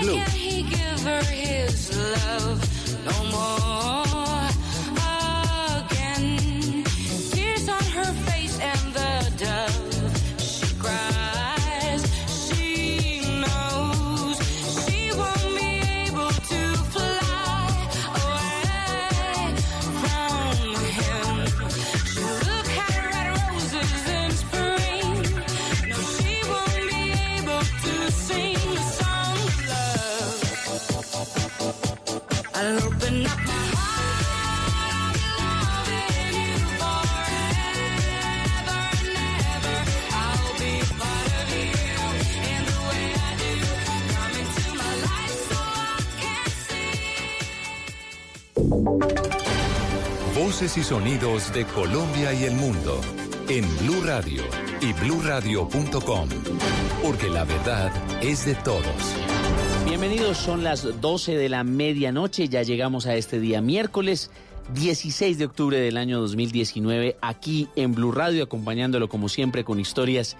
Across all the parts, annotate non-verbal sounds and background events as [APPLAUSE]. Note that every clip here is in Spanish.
Blue. Y sonidos de Colombia y el mundo en Blue Radio y bluradio.com, porque la verdad es de todos. Bienvenidos, son las 12 de la medianoche, ya llegamos a este día miércoles 16 de octubre del año 2019 aquí en Blue Radio acompañándolo como siempre con historias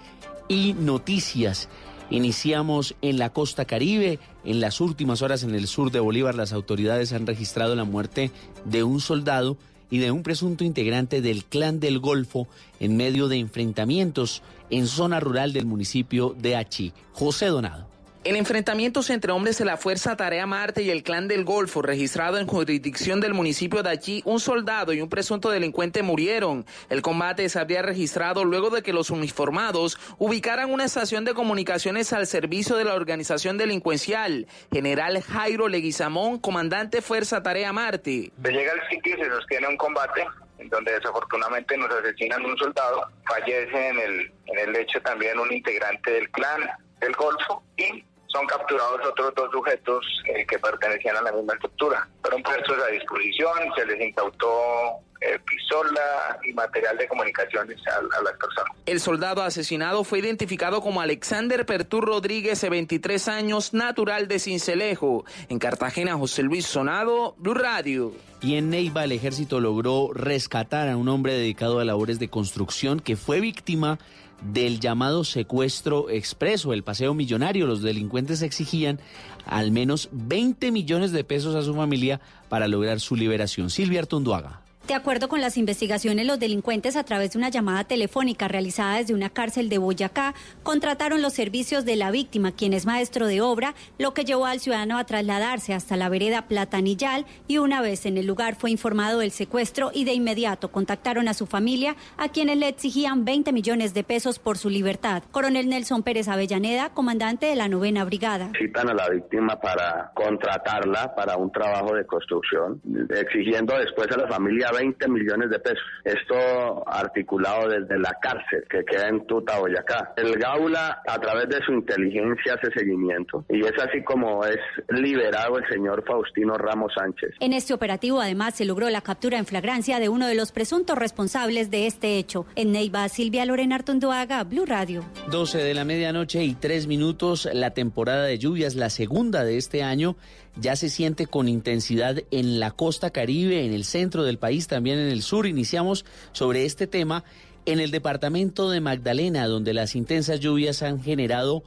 y noticias. Iniciamos en la costa caribe. En las últimas horas en el sur de Bolívar las autoridades han registrado la muerte de un soldado y de un presunto integrante del Clan del Golfo en medio de enfrentamientos en zona rural del municipio de Achí. José Donado. En enfrentamientos entre hombres de la Fuerza Tarea Marte y el Clan del Golfo, registrado en jurisdicción del municipio de allí, un soldado y un presunto delincuente murieron. El combate se habría registrado luego de que los uniformados ubicaran una estación de comunicaciones al servicio de la organización delincuencial. General Jairo Leguizamón, comandante Fuerza Tarea Marte. Se llega al sitio y se sostiene un combate en donde desafortunadamente nos asesinan un soldado, fallece en el, en el hecho también un integrante del clan del Golfo y son capturados otros dos sujetos eh, que pertenecían a la misma estructura. Fueron puestos a disposición, se les incautó eh, pistola y material de comunicaciones a, las personas. El soldado asesinado fue identificado como Alexander Pertú Rodríguez, de 23 años, natural de Cincelejo. En Cartagena, José Luis Sonado, Blue Radio. Y en Neiva el ejército logró rescatar a un hombre dedicado a labores de construcción que fue víctima del llamado secuestro expreso, el paseo millonario. Los delincuentes exigían al menos 20 millones de pesos a su familia para lograr su liberación. Silvia Artunduaga. De acuerdo con las investigaciones, los delincuentes, a través de una llamada telefónica realizada desde una cárcel de Boyacá, contrataron los servicios de la víctima, quien es maestro de obra, lo que llevó al ciudadano a trasladarse hasta la vereda Platanillal y una vez en el lugar fue informado del secuestro y de inmediato contactaron a su familia, a quienes le exigían 20 millones de pesos por su libertad. Coronel Nelson Pérez Avellaneda, comandante de la novena brigada. Citan a la víctima para contratarla para un trabajo de construcción, exigiendo después a la familia 20 millones de pesos. Esto articulado desde la cárcel que queda en Tuta, Boyacá. El Gaula, a través de su inteligencia, hace seguimiento y es así como es liberado el señor Faustino Ramos Sánchez. En este operativo, además, se logró la captura en flagrancia de uno de los presuntos responsables de este hecho. En Neiva, Silvia Lorena Artunduaga, Blue Radio. 12 de la medianoche y 3 minutos, la temporada de lluvias, la segunda de este año, ya se siente con intensidad en la costa caribe, en el centro del país, también en el sur. Iniciamos sobre este tema en el departamento de Magdalena, donde las intensas lluvias han generado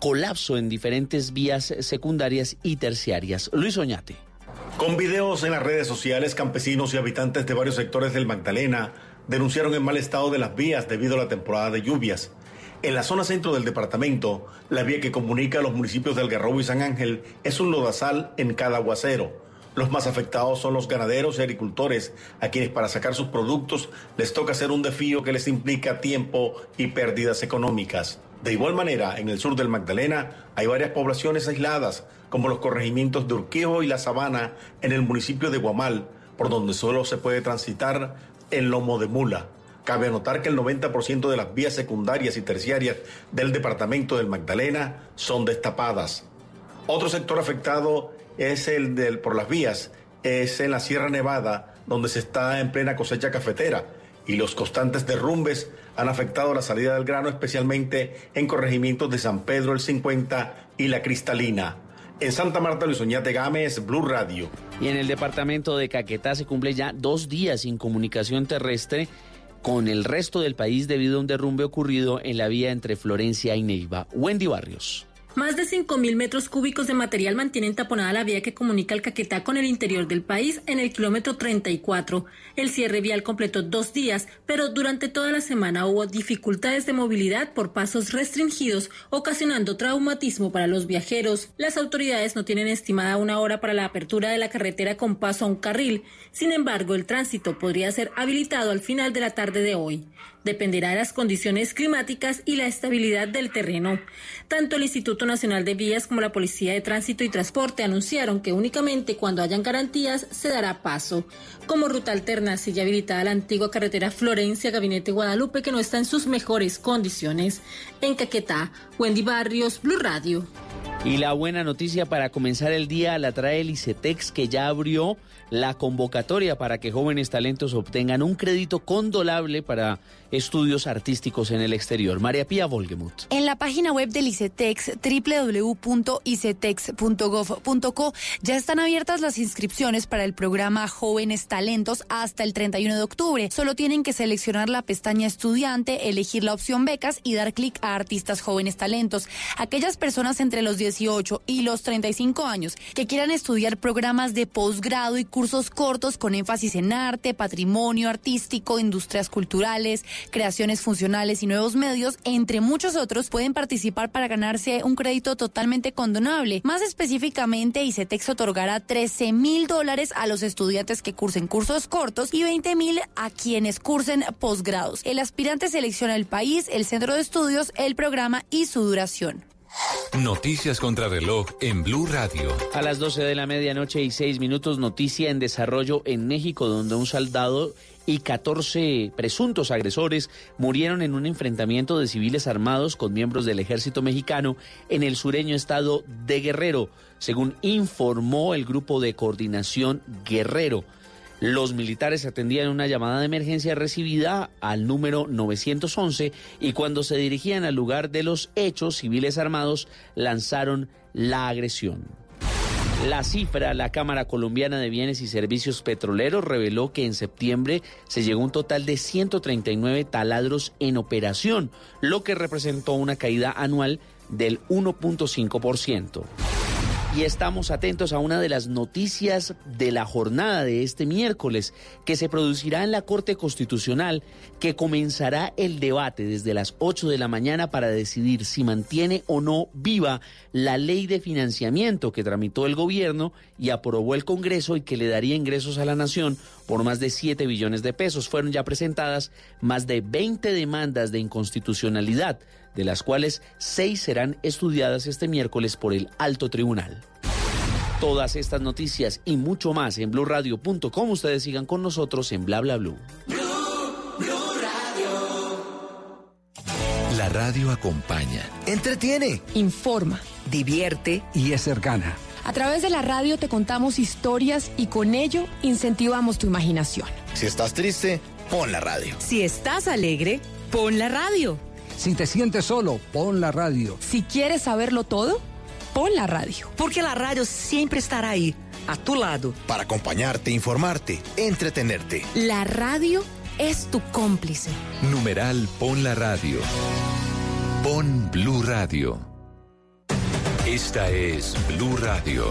colapso en diferentes vías secundarias y terciarias. Luis Oñate. Con videos en las redes sociales, campesinos y habitantes de varios sectores del Magdalena denunciaron el mal estado de las vías debido a la temporada de lluvias. En la zona centro del departamento, la vía que comunica a los municipios de Algarrobo y San Ángel es un lodazal en cada aguacero. Los más afectados son los ganaderos y agricultores, a quienes para sacar sus productos les toca hacer un desfío que les implica tiempo y pérdidas económicas. De igual manera, en el sur del Magdalena hay varias poblaciones aisladas, como los corregimientos de Urquijo y La Sabana en el municipio de Guamal, por donde solo se puede transitar en lomo de mula. Cabe anotar que el 90% de las vías secundarias y terciarias del departamento del Magdalena son destapadas. Otro sector afectado es el del por las vías, es en la Sierra Nevada, donde se está en plena cosecha cafetera y los constantes derrumbes han afectado la salida del grano, especialmente en corregimientos de San Pedro el 50 y la Cristalina. En Santa Marta, Luis Oñate Gámez, Blue Radio. Y en el departamento de Caquetá se cumple ya dos días sin comunicación terrestre con el resto del país debido a un derrumbe ocurrido en la vía entre Florencia y Neiva. Wendy Barrios. Más de 5.000 metros cúbicos de material mantienen taponada la vía que comunica el Caquetá con el interior del país en el kilómetro 34. El cierre vial completó dos días, pero durante toda la semana hubo dificultades de movilidad por pasos restringidos, ocasionando traumatismo para los viajeros. Las autoridades no tienen estimada una hora para la apertura de la carretera con paso a un carril. Sin embargo, el tránsito podría ser habilitado al final de la tarde de hoy dependerá de las condiciones climáticas y la estabilidad del terreno. Tanto el Instituto Nacional de Vías como la Policía de Tránsito y Transporte anunciaron que únicamente cuando hayan garantías se dará paso. Como ruta alterna sigue habilitada la antigua carretera Florencia Gabinete Guadalupe que no está en sus mejores condiciones. En Caquetá, Wendy Barrios, Blue Radio. Y la buena noticia para comenzar el día la trae el ICETEX que ya abrió la convocatoria para que jóvenes talentos obtengan un crédito condolable para estudios artísticos en el exterior. María Pía Volgemuth. En la página web del ICETEX, www.icetex.gov.co, ya están abiertas las inscripciones para el programa Jóvenes Talentos hasta el 31 de octubre. Solo tienen que seleccionar la pestaña estudiante, elegir la opción becas y dar clic a artistas jóvenes talentos. Aquellas personas entre los 18 y los 35 años que quieran estudiar programas de posgrado y cursos cortos con énfasis en arte, patrimonio artístico, industrias culturales, creaciones funcionales y nuevos medios, entre muchos otros, pueden participar para ganarse un crédito totalmente condonable. Más específicamente, ICETEX otorgará 13 mil dólares a los estudiantes que cursen cursos cortos y 20 mil a quienes cursen posgrados. El aspirante selecciona el país, el centro de estudios, el programa y su duración. Noticias contra reloj en Blue Radio. A las 12 de la medianoche y 6 minutos, noticia en desarrollo en México, donde un soldado y 14 presuntos agresores murieron en un enfrentamiento de civiles armados con miembros del ejército mexicano en el sureño estado de Guerrero, según informó el grupo de coordinación Guerrero. Los militares atendían una llamada de emergencia recibida al número 911 y cuando se dirigían al lugar de los hechos, civiles armados lanzaron la agresión. La cifra, la Cámara Colombiana de Bienes y Servicios Petroleros reveló que en septiembre se llegó a un total de 139 taladros en operación, lo que representó una caída anual del 1.5% y estamos atentos a una de las noticias de la jornada de este miércoles que se producirá en la Corte Constitucional que comenzará el debate desde las 8 de la mañana para decidir si mantiene o no viva la ley de financiamiento que tramitó el gobierno y aprobó el Congreso y que le daría ingresos a la nación por más de 7 billones de pesos. Fueron ya presentadas más de 20 demandas de inconstitucionalidad de las cuales seis serán estudiadas este miércoles por el alto tribunal. Todas estas noticias y mucho más en blurradio.com. Ustedes sigan con nosotros en bla bla blue. La radio acompaña, entretiene, informa, divierte y es cercana. A través de la radio te contamos historias y con ello incentivamos tu imaginación. Si estás triste, pon la radio. Si estás alegre, pon la radio. Si te sientes solo, pon la radio. Si quieres saberlo todo, pon la radio. Porque la radio siempre estará ahí, a tu lado. Para acompañarte, informarte, entretenerte. La radio es tu cómplice. Numeral Pon la radio. Pon Blue Radio. Esta es Blue Radio.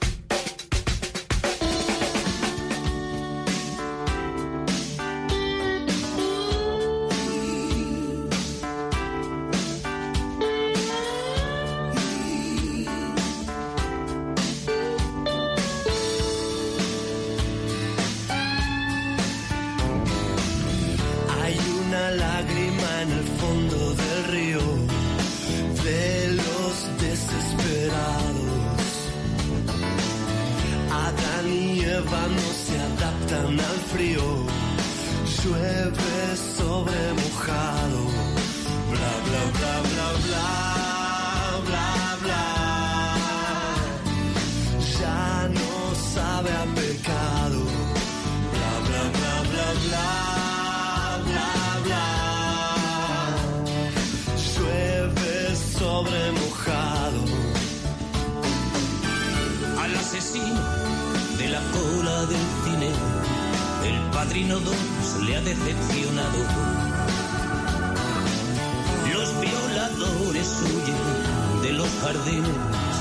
Jardines,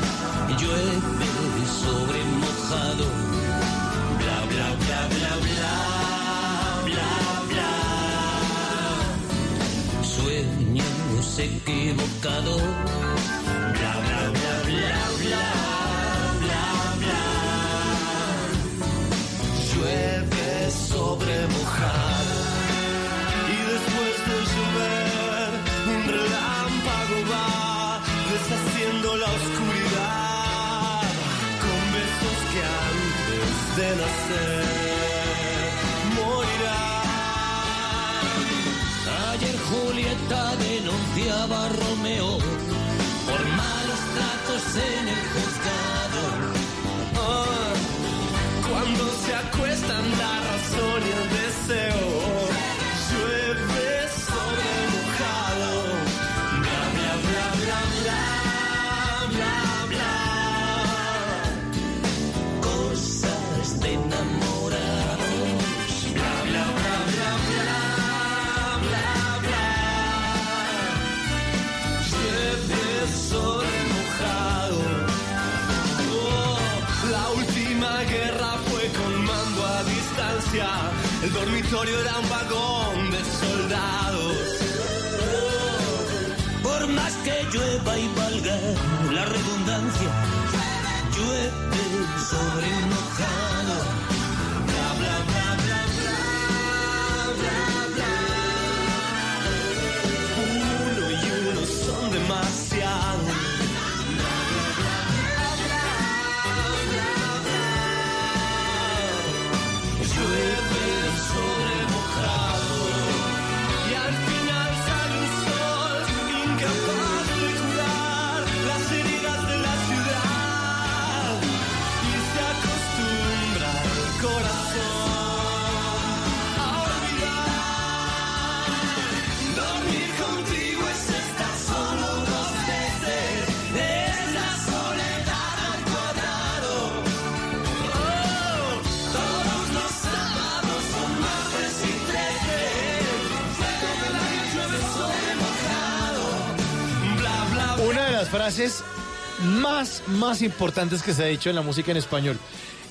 llueve sobre mojado. Bla bla bla bla bla bla bla. Sueños equivocados. Bla bla bla bla bla bla Ayer Julieta denunciaba a Romeo por malos tratos en El dormitorio era un vagón de soldados. Por más que llueva y valga la redundancia, llueve sobre mojado. Frases más, más importantes que se ha dicho en la música en español.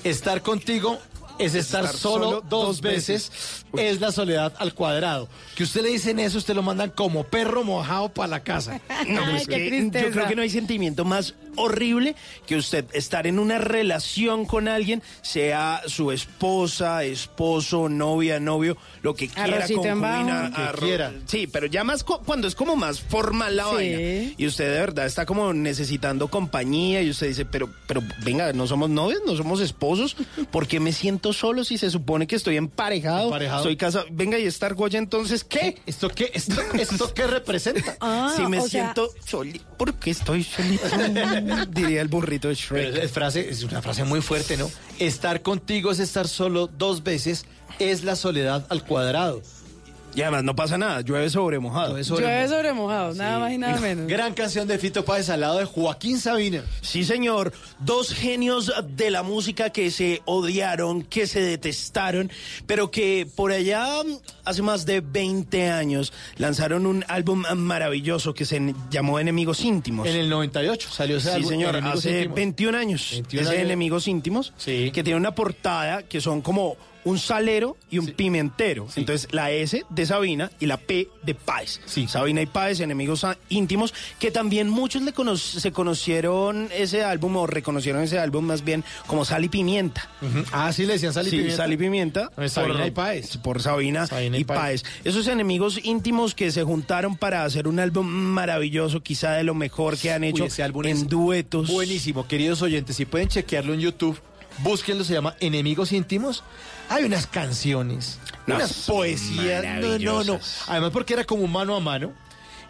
Estar contigo es estar, Estar solo, solo dos dos veces, veces. es la soledad al cuadrado. Que usted le dicen eso, usted lo mandan como perro mojado para la casa. No, [LAUGHS] Ay, es qué que tristeza. yo creo que no hay sentimiento más horrible que usted estar en una relación con alguien, sea su esposa, esposo, novia, novio, lo que quiera, concubina, bajo. Que arro- quiera. Sí, pero ya más cu- cuando es como más formal la Sí. vaina y usted de verdad está como necesitando compañía y usted dice, pero, pero venga, no somos novios, no somos esposos, ¿por qué me siento solo si se supone que estoy emparejado, Emparejado. soy casado? Venga, y estar Goya entonces, ¿qué? ¿Esto qué, esto, esto qué representa? Ah, si me o sea, siento solito, ¿por qué estoy solito? [LAUGHS] [LAUGHS] Diría el burrito Shrek. Frase, es una frase muy fuerte, ¿no? Estar contigo es estar solo dos veces, es la soledad al cuadrado. Y además no pasa nada, llueve sobre mojado. Llueve sobre mojado, nada más y nada menos. Gran canción de Fito Páez al lado de Joaquín Sabina. Sí, señor. Dos genios de la música que se odiaron, que se detestaron, pero que por allá hace más de 20 años lanzaron un álbum maravilloso que se llamó Enemigos Íntimos. En el 98 salió ese Sí, álbum, señor, Enemigos hace Íntimos. 21 años. 21 ese años. Enemigos Íntimos, que tiene una portada que son como un salero y un pimentero. Entonces, la S de Sabina y la P de Páez. Sabina y Páez, enemigos íntimos, que también muchos le cono- se conocieron ese álbum o reconocieron ese álbum más bien como Sal y Pimienta. Ah, sí le decían Sal y Sí, Pimienta. Sal y Pimienta. No, Sabina y Páez. Por Sabina, Sabina y y Páez. Esos enemigos íntimos que se juntaron para hacer un álbum maravilloso, quizá de lo mejor que han hecho Uy, ese álbum en es duetos. Buenísimo, queridos oyentes, si pueden chequearlo en YouTube, búsquenlo, se llama Enemigos Íntimos. Hay unas canciones, No, unas poesías, no, no, no. Además porque era como mano a mano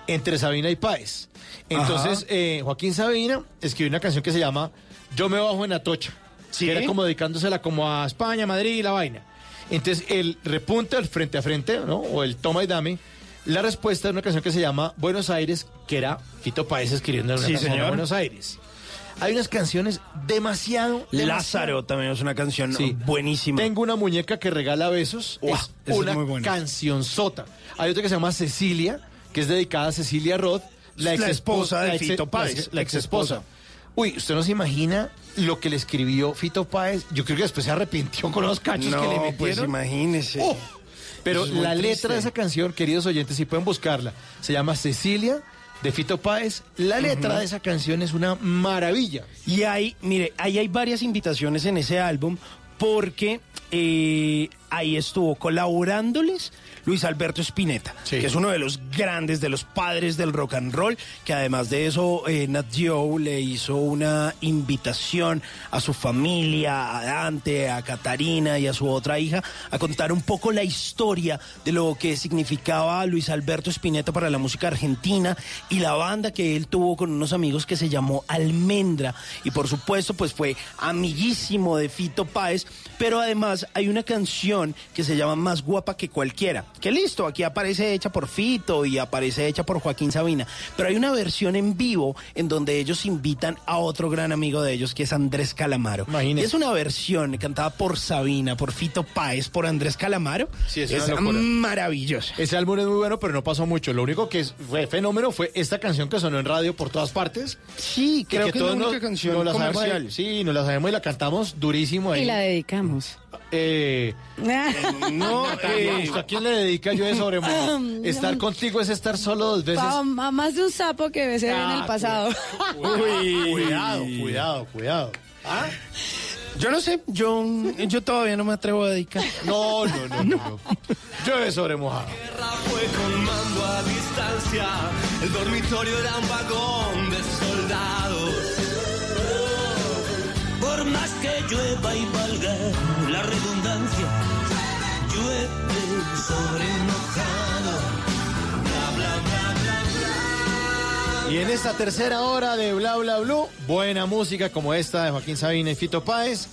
entre Sabina y Páez. Entonces, eh, Joaquín Sabina escribió una canción que se llama Yo me bajo en Atocha, Sí. que era como dedicándosela como a España, Madrid y la vaina. Entonces, el repunte al frente a frente, ¿no? O el toma y dame. La respuesta es una canción que se llama Buenos Aires, que era Fito Páez escribiendo una Sí, canción. Buenos Aires. Hay unas canciones demasiado, demasiado- Lázaro también es una canción Sí. buenísima. Tengo una muñeca que regala besos. Uah, es es una muy buena. canción sota. Hay otra que se llama Cecilia, que es dedicada a Cecilia Roth, la, ex esposa de Fito Páez. La ex esposa. Uy, usted no se imagina lo que le escribió Fito Páez. Yo creo que después se arrepintió con los cachos que le No, metieron. pues imagínese. Oh, pero es la triste. letra de esa canción, queridos oyentes, si pueden buscarla, se llama Cecilia de Fito Páez. La letra de esa canción es una maravilla. Y hay, mire, ahí hay varias invitaciones en ese álbum porque eh, ahí estuvo colaborándoles Luis Alberto Spinetta, que es uno de los grandes, de los padres del rock and roll, que además de eso eh, Nat Geo le hizo una invitación a su familia, a Dante, a Catarina y a su otra hija, a contar un poco la historia de lo que significaba Luis Alberto Spinetta para la música argentina y la banda que él tuvo con unos amigos que se llamó Almendra. Y por supuesto, pues fue amiguísimo de Fito Páez, pero además hay una canción que se llama Más guapa que cualquiera. Que listo, aquí aparece hecha por Fito y aparece hecha por Joaquín Sabina. Pero hay una versión en vivo en donde ellos invitan a otro gran amigo de ellos que es Andrés Calamaro. Y es una versión cantada por Sabina, por Fito Páez, por Andrés Calamaro. Sí, es es maravillosa. Ese álbum es muy bueno, pero no pasó mucho. Lo único que es- fue fenómeno fue esta canción que sonó en radio por todas partes. Sí, creo que es la única nos- canción nos la sabemos comercial. sí, nos la sabemos y la cantamos durísimo ahí. Y la dedicamos. Eh, [LAUGHS] no, eh, ¿a quién le dedica yo eso, Oremo? [LAUGHS] Estar contigo es estar solo dos veces. Pa- a más de un sapo que se ve en Ah, el pasado. [LAUGHS] Uy, cuidado, cuidado, cuidado. ¿Ah? Yo no sé, yo, yo todavía no me atrevo a dedicar. No, no, no, no. no. Llueve sobre mojado. Fue con mando a distancia, el dormitorio era un vagón de soldados. Por más que llueva y valga la redundancia, llueve sobre mojado. Bla, bla, bla, bla, bla. Y en esta tercera hora de Bla Bla Blue, buena música como esta de Joaquín Sabina y Fito Páez.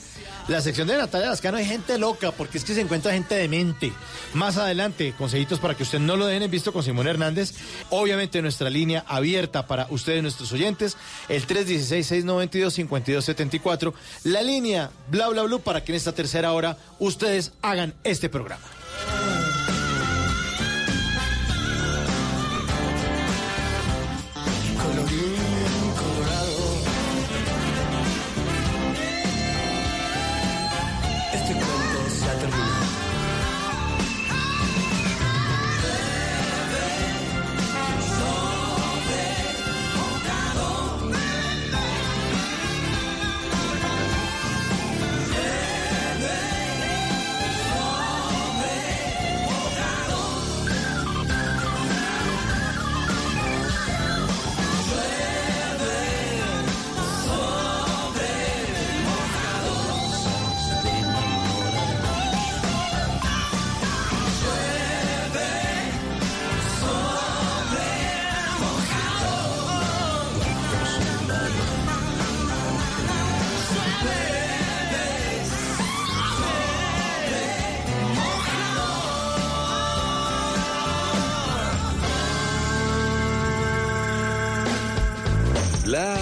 La sección de Natalia Lascano hay gente loca porque es que se encuentra gente demente. Más adelante, consejitos para que usted no lo dejen en visto con Simón Hernández. Obviamente nuestra línea abierta para ustedes, nuestros oyentes, el 316-692-5274. La línea Bla Bla Blue para que en esta tercera hora ustedes hagan este programa.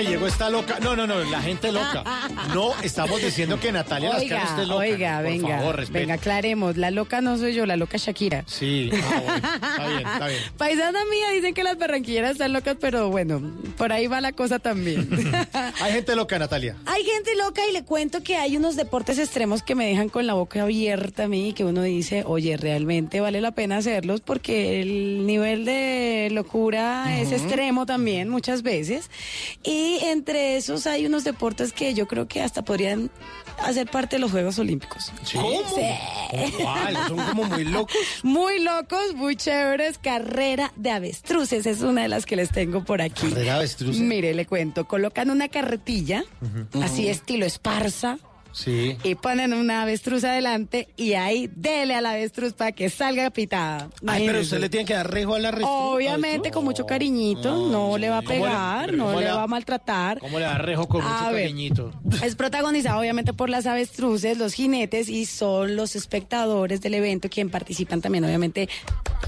Ay, llegó esta loca. No, no, no, la gente loca. No estamos diciendo que Natalia Lascano Oiga, esté loca. oiga, Por venga, favor, respete. venga, aclaremos. La loca no soy yo, la loca Shakira. Sí, ah, bueno, está bien, está bien. [LAUGHS] Paisana mía dicen que las barranquilleras están locas, pero bueno, por ahí va la cosa también. [LAUGHS] Hay gente loca, Natalia. Hay gente loca y le cuento que hay unos deportes extremos que me dejan con la boca abierta a mí y que uno dice, oye, realmente vale la pena hacerlos porque el nivel de locura es extremo también muchas veces. Y entre esos hay unos deportes que yo creo que hasta podrían hacer parte de los Juegos Olímpicos. ¿Cómo? ¿Cuál? Son como muy locos. [LAUGHS] Muy locos, muy chéveres. Carrera de avestruces es una de las que les tengo por aquí. ¿Carrera de avestruces? Mire, le cuento. Colocan una carretilla, así estilo esparza, Sí. y ponen una avestruz adelante y ahí dele a la avestruz para que salga pitada. Ay, pero usted le tiene que dar rejo a la avestruz. Obviamente con mucho cariñito, no, le va a ¿Cómo le- pegar, no le le- va a maltratar. ¿Cómo le da rejo con mucho ver. cariñito? Es protagonizado obviamente por las avestruces, los jinetes y son los espectadores del evento quien participan también obviamente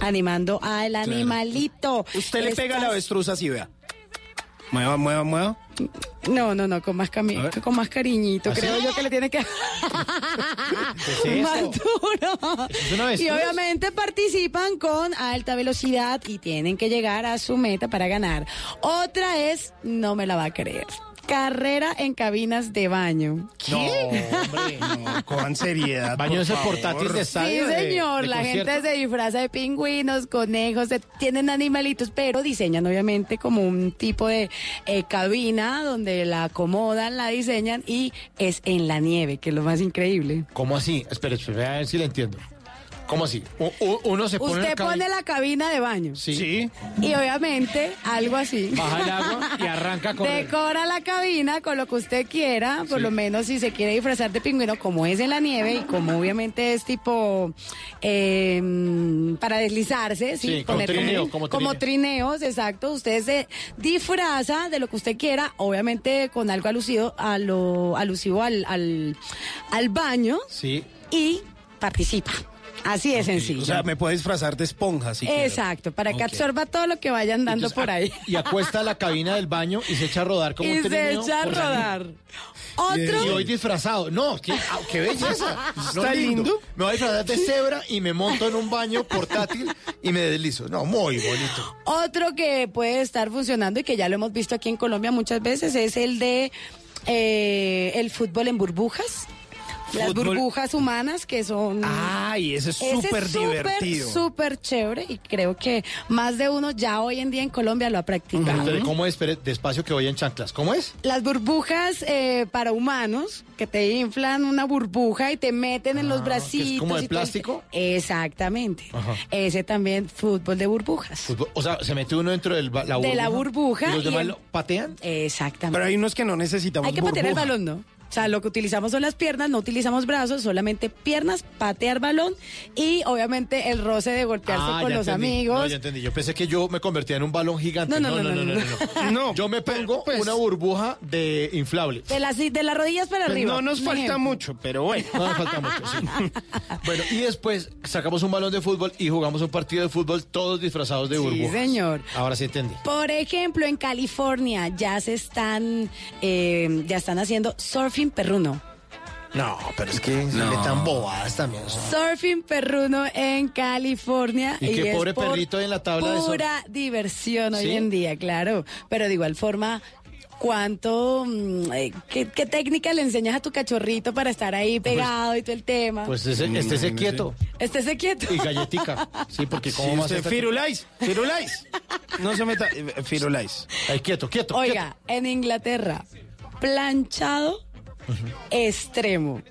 animando al animalito. Usted le pega a la avestruz así, vea. Mueva, mueva, mueva. No, no, no, con más, cami- con más cariñito. ¿Ah? Creo yo que le tiene que... ¿Qué es [LAUGHS] más duro. es Y obviamente participan con alta velocidad y tienen que llegar a su meta para ganar. Otra es, no me la va a creer. Carrera en cabinas de baño. No, hombre. No, con seriedad. Baño ese portátil de Sí, estadio. de- señor, de la concierto. gente se disfraza de pingüinos, conejos, de- tienen animalitos, pero diseñan obviamente como un tipo de eh, cabina donde la acomodan, la diseñan y es en la nieve, que es lo más increíble. ¿Cómo así? Espera, espera, a ver si le entiendo. ¿Cómo así? U- uno se pone Usted pone la cabina de baño Sí. Sí. y obviamente algo así. Baja el agua y arranca a correr. Decora la cabina con lo que usted quiera, por Sí. lo menos si se quiere disfrazar de pingüino, como es en la nieve y como obviamente es tipo eh, para deslizarse, ¿sí? Sí, como trineo, como trineo. trineos, exacto. Usted se disfraza de lo que usted quiera, obviamente con algo alusivo, a lo, alusivo al, al, al baño Sí. y participa. Así de sencillo. O sea, me puede disfrazar de esponja, si quiero. Exacto, para que absorba todo lo que vayan dando Entonces, por a- ahí. Y acuesta la cabina del baño y se echa a rodar como [LAUGHS] y un se echa a rodar. Otro. Y hoy disfrazado. No, qué, ah, qué belleza. [LAUGHS] No, ¿Está lindo? Me voy a disfrazar de cebra y me monto en un baño portátil y me deslizo. No, muy bonito. Otro que puede estar funcionando y que ya lo hemos visto aquí en Colombia muchas veces es el de eh, el fútbol en burbujas. Las Fútbol- burbujas humanas que son... Ay, ese es súper divertido. súper chévere y creo que más de uno ya hoy en día en Colombia lo ha practicado. ¿Cómo es? Espere, despacio que voy en chanclas. ¿Cómo es? Las burbujas eh, para humanos que te inflan una burbuja y te meten en los Ah, bracitos. ¿que es como de plástico? Exactamente. Ajá. Ese también fútbol de burbujas. Fútbol- O sea, se mete uno dentro del la De burbuja. la burbuja ¿Y los y demás el- lo patean? Exactamente. Pero hay unos que no necesitamos Hay que patear el balón, ¿no? O sea, lo que utilizamos son las piernas, no utilizamos brazos, solamente piernas, patear balón y obviamente el roce de golpearse Ah, con ya los entendí. amigos. No, ya entendí. Yo pensé que yo me convertía en un balón gigante. No, no, no, no, no, no. No, Yo me pongo pues- una burbuja de inflable. De las, de las rodillas para Pues arriba. no nos falta ejemplo. mucho, pero bueno. No me falta mucho, sí. [LAUGHS] Bueno, y después sacamos un balón de fútbol y jugamos un partido de fútbol todos disfrazados de Sí, burbujas. señor. Ahora sí entendí. Por ejemplo, en California ya se están, eh, ya están haciendo surfing perruno. No, pero es que se metan bobadas también. Surfing perruno en California. Y qué es pobre por perrito en la tabla de surf. Pura diversión hoy en día, claro. Pero de igual forma, ¿cuánto, mm, eh, qué, qué técnica le enseñas a tu cachorrito para estar ahí pegado y todo el tema? Pues ese, estése quieto Estése quieto. y galletica. Sí, porque ¿Cómo cómo más usted, está- Firulais, Firulais. No se meta, eh, Firulais. Ay, quieto, quieto. Oiga, en Inglaterra, planchado extremo.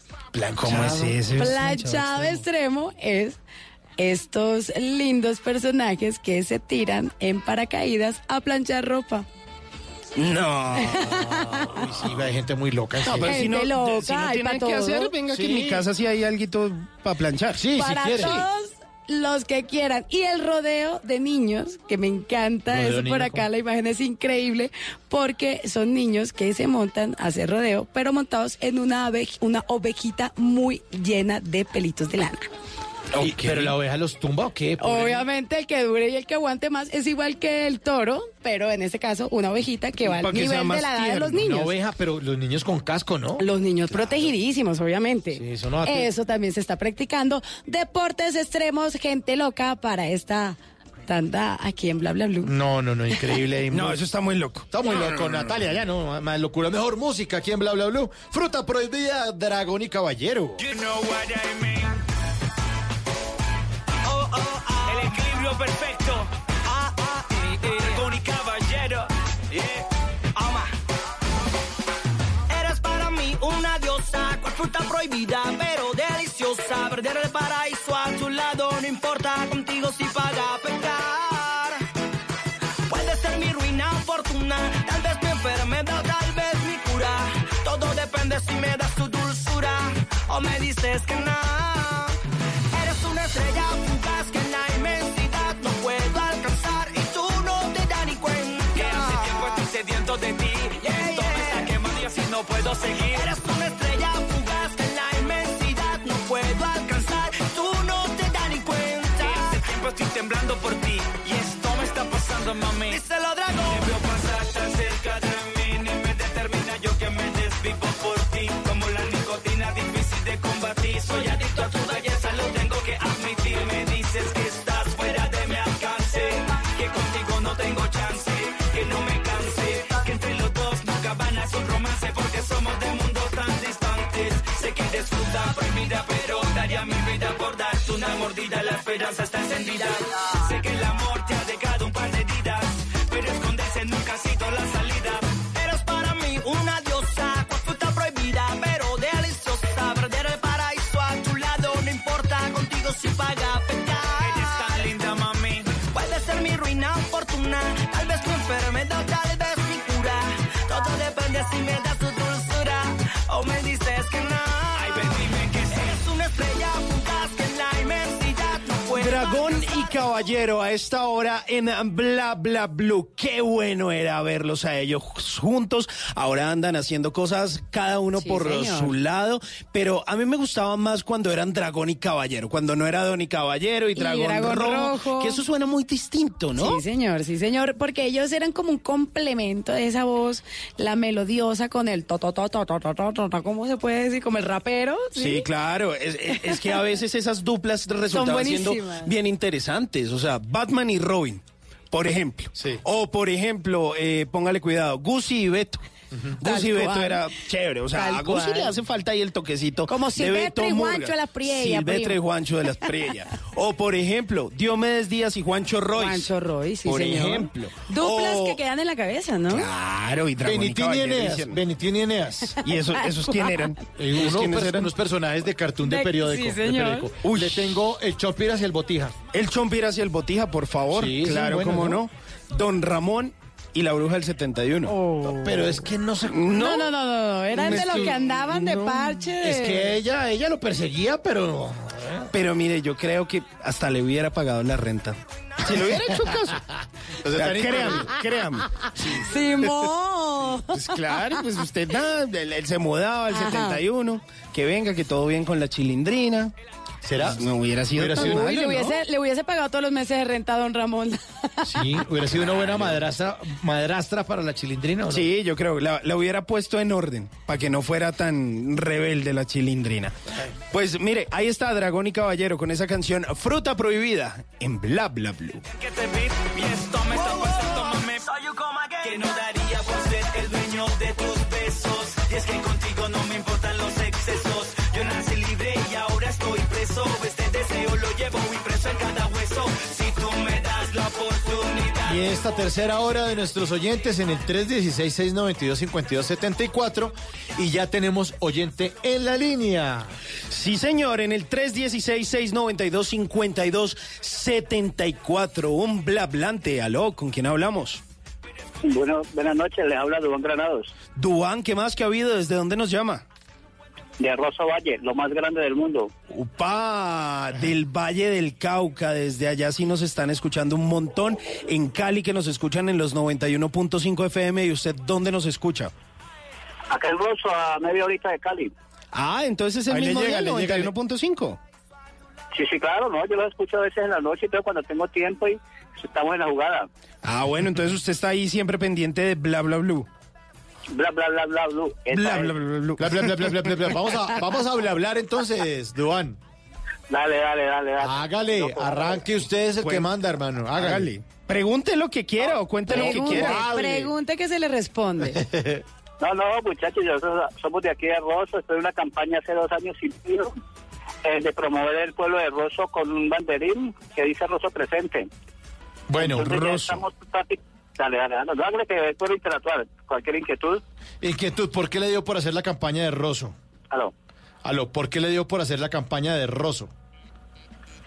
¿Cómo es ese? Planchado extremo es estos lindos personajes que se tiran en paracaídas a planchar ropa. No. Uy, sí, hay gente muy loca. No, sí. pero si no, loca, si no hay tiene pa' que hacer, venga que en Sí. mi casa sí hay algo para planchar. Sí, si Para quiere. todos los que quieran. Y el rodeo de niños, que me encanta Rodeo eso por acá, la imagen es increíble, porque son niños que se montan a hacer rodeo, pero montados en una, ove- una ovejita muy llena de pelitos de lana. Y- ¿Pero la oveja los tumba o qué? Pobre- Obviamente el que dure y el que aguante más es igual que el toro, pero en este caso una ovejita que va al nivel de la edad de los niños. Una oveja, pero los niños con casco, ¿no? Los niños protegidísimos, obviamente. Sí, eso no va a tener- Eso también se está practicando. Deportes extremos, gente loca para esta tanda aquí en Bla Bla Blue. No, no, no, increíble. [LAUGHS] No, eso está muy loco. Está muy loco, Natalia, ya no, más locura. Mejor música aquí en Bla Bla Blue. Fruta prohibida, dragón y caballero. You know what I mean. Perfecto. Ah, ah, eh, eh. Y caballero. Yeah. Ama. Eres para mí una diosa, cual fruta prohibida, pero deliciosa. Perder el paraíso a tu lado, no importa contigo si paga pecar. Puede ser mi ruina, fortuna, tal vez mi enfermedad, tal vez mi cura. Todo depende si me das tu dulzura o me dices que no. Eres una estrella fugaz que seguir. Eres una mordida. La esperanza está encendida. Sé que el amor Dragón y caballero a esta hora en Bla Bla Blue. Qué bueno era verlos a ellos juntos, ahora andan haciendo cosas cada uno por su lado, pero a mí me gustaba más cuando eran Dragón y Caballero, cuando no era Don y Caballero y, Dragón, Rojo, que eso suena muy distinto, ¿no? Sí, señor, sí, señor, porque ellos eran como un complemento de esa voz, la melodiosa con el to, to, to, to, to, to, to, ¿cómo se puede decir? Como el rapero. Sí, claro, es, que a veces esas duplas [LAUGHS] resultaban siendo bien interesantes, o sea, Batman y Robin por ejemplo. O, por ejemplo, eh, póngale cuidado, Gucci y Beto. Tal Gucci y Beto cual. era chévere. O sea, Tal a cual. le hace falta ahí el toquecito. Como de Silvestre y. Juancho de las Priella, Silvestre y. Juancho de las Priella. o, por ejemplo, Diomedes Díaz y Juancho Royce. Juancho Royce, sí, Por señor. ejemplo. Duplas O- que quedan en la cabeza, ¿no? Claro, y Benitín y Eneas. Benitín y Eneas. ¿Y eso- esos quién eran? Eh, ¿Esos uno, quiénes eran? unos personajes de cartoon de De- periódico. sí, de señor. periódico. Le tengo el Chompiras y el Botija. El Chompiras y el Botija, por favor. Sí, claro, cómo ¿no? no. Don Ramón y la bruja del 71. Pero es que no se... No, no, no, no, no, eran de los que- andaban de no, parche. Es que ella, ella lo perseguía, pero... Pero mire, yo creo que hasta le hubiera pagado la renta. Si le hubiera hecho caso. [LAUGHS] O sea, créame. Simón. Pues claro, pues usted nada, él, él se mudaba al Ajá. 71, que venga, que todo bien con la chilindrina. ¿Será? No hubiera sido Hubiera tan sido- Uy, malo, le, ¿no? hubiese, le hubiese pagado todos los meses de renta a don Ramón. [LAUGHS] Sí, hubiera sido una buena madrastra, madrastra para la chilindrina. ¿o no? Sí, yo creo, la, la hubiera puesto en orden para que no fuera tan rebelde la chilindrina. Pues mire, ahí está Dragón y Caballero con esa canción Fruta Prohibida en Bla Bla Blue. que esta tercera hora de nuestros oyentes en el 316-692-5274 y ya tenemos oyente en la línea. Sí, señor, en el 316-692-5274. Un blablante. Aló, ¿con quién hablamos? Bueno, buenas noches, le habla Dubán Granados. Duan, ¿qué más que ha habido? ¿Desde dónde nos llama? De Rosso Valle, lo más grande del mundo. Upa, del Valle del Cauca, desde allá sí nos están escuchando un montón. En Cali que nos escuchan en los 91.5 FM. ¿Y usted dónde nos escucha? Acá en Rosso, a media horita de Cali. Ah, entonces es el Ahí le mismo llega, día, le llega, le- 91.5. Sí, sí, claro, no, yo lo escucho a veces en la noche, pero cuando tengo tiempo y estamos en la jugada. Ah, bueno, entonces usted está ahí siempre pendiente de bla bla blue. Bla, bla, bla, bla, bla. Esa Bla, es. bla, bla, bla, Bla, bla, bla, bla, bla, bla, bla. Vamos a, vamos a hablar entonces, Duan. Dale, dale, dale, dale. Hágale, arranque usted es el Pues, que manda, hermano. Hágale. Hágale. Pregunte lo que quiera o cuente lo que quiera. pregunte que se le responde. [LAUGHS] No, no, muchachos, nosotros somos de aquí de Rosso, estoy en una campaña hace dos años y medio eh, de promover el pueblo de Rosso con un banderín que dice Rosso presente. Bueno, Entonces Rosso. estamos Dale, dale, dale, no, hágale que puedo interactuar. Cualquier inquietud, Inquietud, ¿por qué le dio por hacer la campaña de Rosso? aló. Aló, ¿por qué le dio por hacer la campaña de Rosso?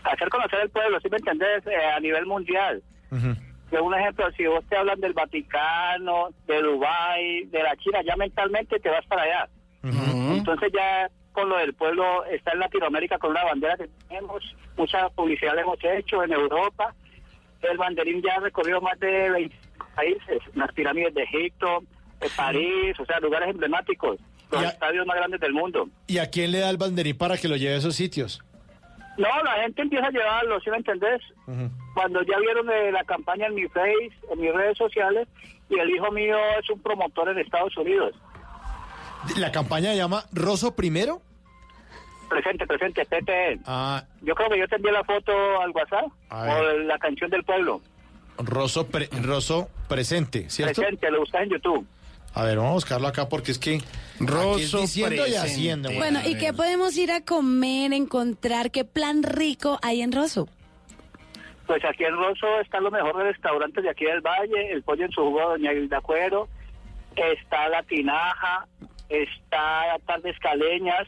Hacer conocer el pueblo, ¿sí me entendés? Eh, a nivel mundial. Que un ejemplo, si vos te hablan del Vaticano, de Dubái, de la China, ya mentalmente te vas para allá. Entonces ya con lo del pueblo está en Latinoamérica con una bandera que tenemos, mucha publicidad le hemos hecho en Europa. El banderín ya ha recorrido más de 20 países, las pirámides de Egipto, de París, o sea, lugares emblemáticos, los estadios más grandes del mundo. ¿Y a quién le da el banderín para que lo lleve a esos sitios? No, la gente empieza a llevarlo, ¿sí me entendés? Cuando ya vieron eh, la campaña en mi Face, en mis redes sociales, y el hijo mío es un promotor en Estados Unidos. ¿La campaña se llama Rosso primero? Presente, presente, PTE. Ah, Yo creo que yo te envié la foto al WhatsApp, o la canción del pueblo. Rosso, pre- Rosso presente, ¿cierto? Presente, lo buscas en YouTube. A ver, vamos a buscarlo acá porque es que... aquí es Rosso diciendo y haciendo. Bueno, ¿y qué podemos ir a comer, encontrar? ¿Qué plan rico hay en Rosso? Pues aquí en Rosso están los mejores restaurantes de aquí del Valle, el pollo en su jugo de Doña Hilda Cuero, está La Tinaja, está Tardes Caleñas,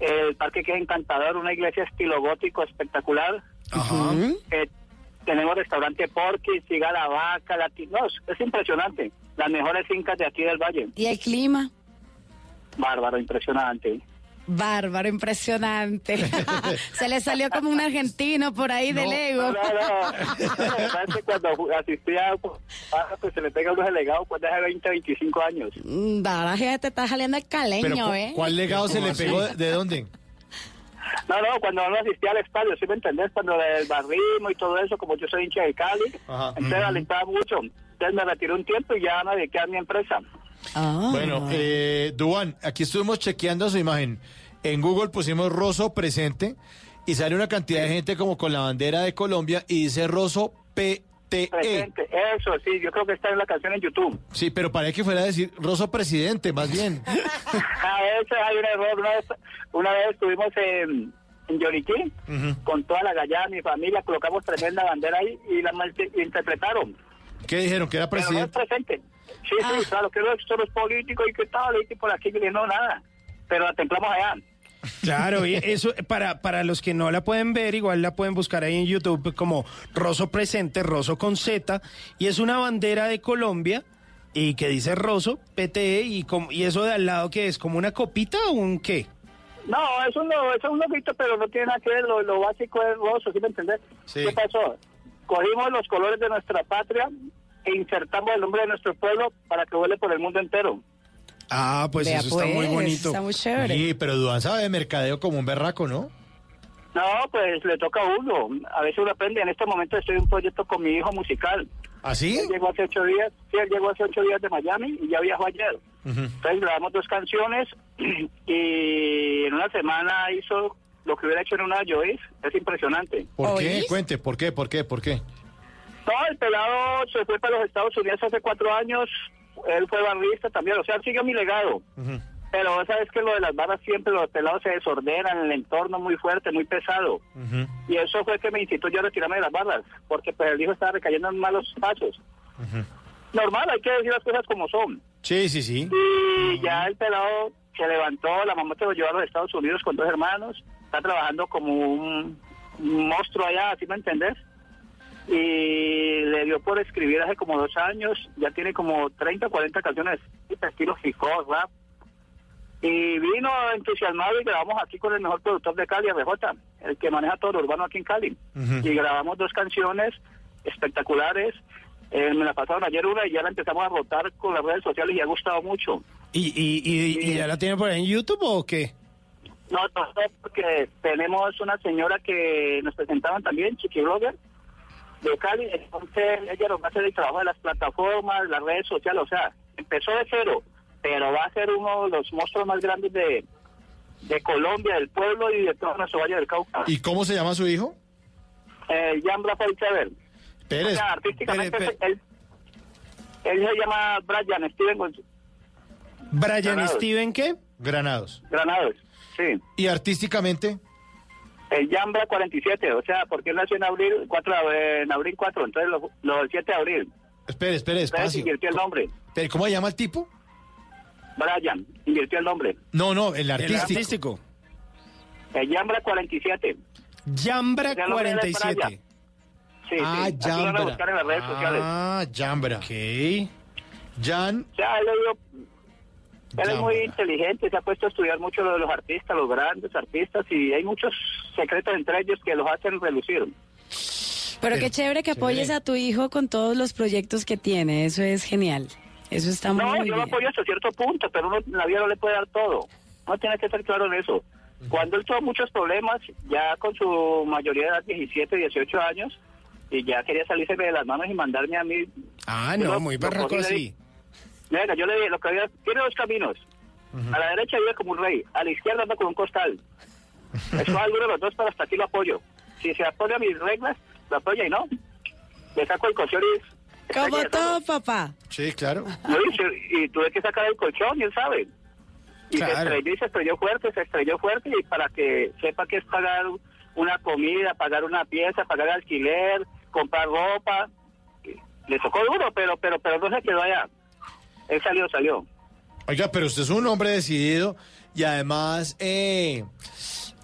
el parque que es encantador, una iglesia estilo gótico espectacular. Eh, tenemos restaurante Porky, Siga la Vaca, Latinos, es impresionante. Las mejores fincas de aquí del Valle. ¿Y el clima? Bárbaro, impresionante. Bárbaro, impresionante. [LAUGHS] Se le salió como un argentino por ahí del ego. No, no, no. [LAUGHS] Cuando asistía, pues se le pega unos delegados cuando hace 20, 25 años. Mm, Ahora ya te está saliendo el caleño, ¿cu- ¿eh? ¿cuál legado se le pegó? ¿De, de dónde? No, no, cuando no asistía al estadio, ¿sí me entendés? Cuando el barrismo y todo eso, como yo soy hincha de Cali, Ajá. entonces alentaba mucho. Entonces me retiré un tiempo y ya me dediqué a mi empresa. Ah. Bueno, eh, Duan, aquí estuvimos chequeando su imagen. En Google pusimos Rosso presente y sale una cantidad de gente como con la bandera de Colombia y dice Rosso PTE. Presente, eso sí, yo creo que está en la canción en YouTube. Sí, pero parece que fuera a decir Rosso presidente, más bien. [LAUGHS] A veces hay un error. Una vez, una vez estuvimos en, en Yoriquí con toda la gallada, mi familia, colocamos tremenda bandera ahí y la interpretaron. ¿Qué dijeron? ¿Que era Pero no es presidente? presente. Sí, sí, claro, que no son los políticos y qué tal, y que por aquí, y no, nada. Pero la templamos allá. Claro, y [LAUGHS] eso para, para los que no la pueden ver, igual la pueden buscar ahí en YouTube como Rosso Presente, Rosso con Z, y es una bandera de Colombia y que dice Rosso, PTE, y, com- y eso de al lado que es como una copita o un qué. No, es un, lo- es un loguito, pero no tiene nada que ver, lo, lo básico es roso, ¿sí me entendés? Sí. ¿Qué pasó? Cogimos los colores de nuestra patria e insertamos el nombre de nuestro pueblo para que vuele por el mundo entero. Ah, pues Vea, eso está muy pues, bonito. Está muy chévere. Sí, pero Duan sabe de mercadeo como un berraco, ¿no? No, pues le toca a uno. A veces uno aprende. En este momento estoy en un proyecto con mi hijo musical. ¿Así? Él llegó hace ocho días, sí, él llegó hace ocho días de Miami y ya viajó ayer. Entonces grabamos dos canciones [CLEARS THROAT] y en una semana hizo lo que hubiera hecho en una Joyce. Es impresionante. ¿Por qué? Cuente, ¿por qué? ¿Por qué? ¿Por qué? No, el pelado se fue para los Estados Unidos hace cuatro años. Él fue barrista también. O sea, él siguió mi legado. Pero vos sabes que lo de las barras siempre los pelados se desordenan, el entorno muy fuerte, muy pesado. Y eso fue que me incitó yo a retirarme de las barras, porque pues el hijo estaba recayendo en malos pasos. Normal, hay que decir las cosas como son. Sí, sí, sí. Y ya el pelado se levantó, la mamá se lo llevó a los Estados Unidos con dos hermanos, está trabajando como un, monstruo allá, ¿así me entendés? Y le dio por escribir hace como dos años, ya tiene como 30 40 canciones, estilo hip hop, rap. Y vino entusiasmado y grabamos aquí con el mejor productor de Cali, RJ, el que maneja todo lo urbano aquí en Cali. Y grabamos dos canciones espectaculares. Eh, me la pasaron ayer una y ya la empezamos a rotar con las redes sociales y ha gustado mucho. ¿Y, y, y, y ya la tiene por ahí en YouTube o qué? No, no, porque tenemos una señora que nos presentaban también, Chiqui Blogger, de Cali, entonces ella nos va a hacer el trabajo de las plataformas, las redes sociales, o sea, empezó de cero, pero va a ser uno de los monstruos más grandes de, de Colombia, del pueblo y de todo nuestro Valle del Cauca. ¿Y cómo se llama su hijo? Eh, Jan Rafael. Pérez. O sea, artísticamente Pérez, Él, él se llama Brian Steven ¿Brian Granados. Steven qué? Granados. Granados, sí. ¿Y artísticamente? El Jambra 47, o sea, porque él nació en abril 4, de- en abril 4, entonces los los 7 de abril. Espere, espere, despacio. invirtió el nombre. Pero, ¿Cómo se llama el tipo? Brian, invirtió el nombre. No, no, el artístico. artístico. El Jambra 47. Jambra O sea, el de él es 47. Brian. Sí, Ah, sí. Lo van a Jambra. buscar en las redes sociales. Ah, Jambra. Ok. Jan. O sea, él, le dio- él es muy inteligente, se ha puesto a estudiar mucho lo de los artistas, los grandes artistas, y hay muchos secretos entre ellos que los hacen relucir. Pero qué chévere que apoyes a tu hijo con todos los proyectos que tiene. Eso es genial. Eso está No, muy yo lo bien. apoyo hasta cierto punto, pero uno en la vida no le puede dar todo. Uno tiene que estar claro en eso. Cuando él tuvo muchos problemas, ya con su mayoría de edad, 17, 18 años, y ya quería salirse de las manos y mandarme a mí. Ah, no, muy barraco así. Venga, yo le dije, lo que había, tiene dos caminos. A la derecha vive como un rey, a la izquierda anda con un costal. [LAUGHS] Eso alguno de los dos, pero hasta aquí lo apoyo. Si se apoya a mis reglas, lo apoya y no. Le saco el colchón y... Como todo, papá. Sí, claro. no, y, se- y tuve que sacar el colchón, y él sabe. Y se Claro. estrelló y se estrelló fuerte, se estrelló fuerte y para que sepa que es pagar una comida, pagar una pieza, pagar alquiler, comprar ropa. Le tocó duro, pero pero pero no se quedó allá. Él salió, salió. Oiga, pero usted es un hombre decidido y además, eh,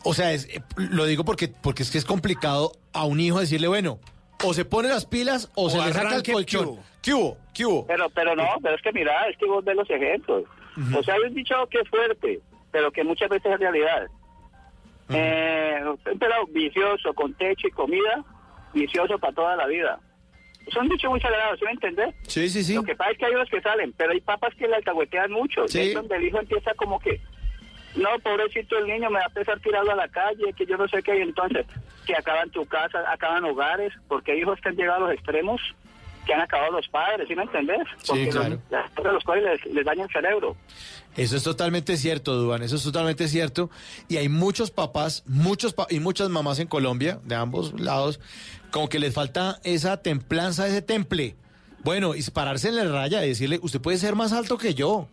o sea, es- eh, lo digo porque, porque es que es complicado a un hijo decirle, bueno, o se pone las pilas o, O se le saca el colchón. ¿qué hubo? ¿Qué hubo? ¿Qué hubo? Pero pero no, pero es que mira, es que vos ves los ejemplos. O sea, hay un dicho que es fuerte, pero que muchas veces es realidad. Eh, un pelado vicioso, con techo y comida, vicioso para toda la vida. Es un dicho muy sagrado, ¿sí me entendés? Sí, sí, sí. Lo que pasa es que hay unos que salen, pero hay papas que le alcahuetean mucho. Sí. Y es donde el hijo empieza como que, no, pobrecito el niño, me va a empezar tirado a la calle, que yo no sé qué. Y entonces, que acaban tu casa, acaban hogares, porque hay hijos que han llegado a los extremos, que han acabado los padres, ¿sí me entendés? Porque claro. los, las cosas los cuales les, les dañan el cerebro. Eso es totalmente cierto, Duan, eso es totalmente cierto. Y hay muchos papás, muchos pa- y muchas mamás en Colombia, de ambos lados, como que les falta esa templanza, ese temple. Bueno, y pararse en la raya y decirle, usted puede ser más alto que yo.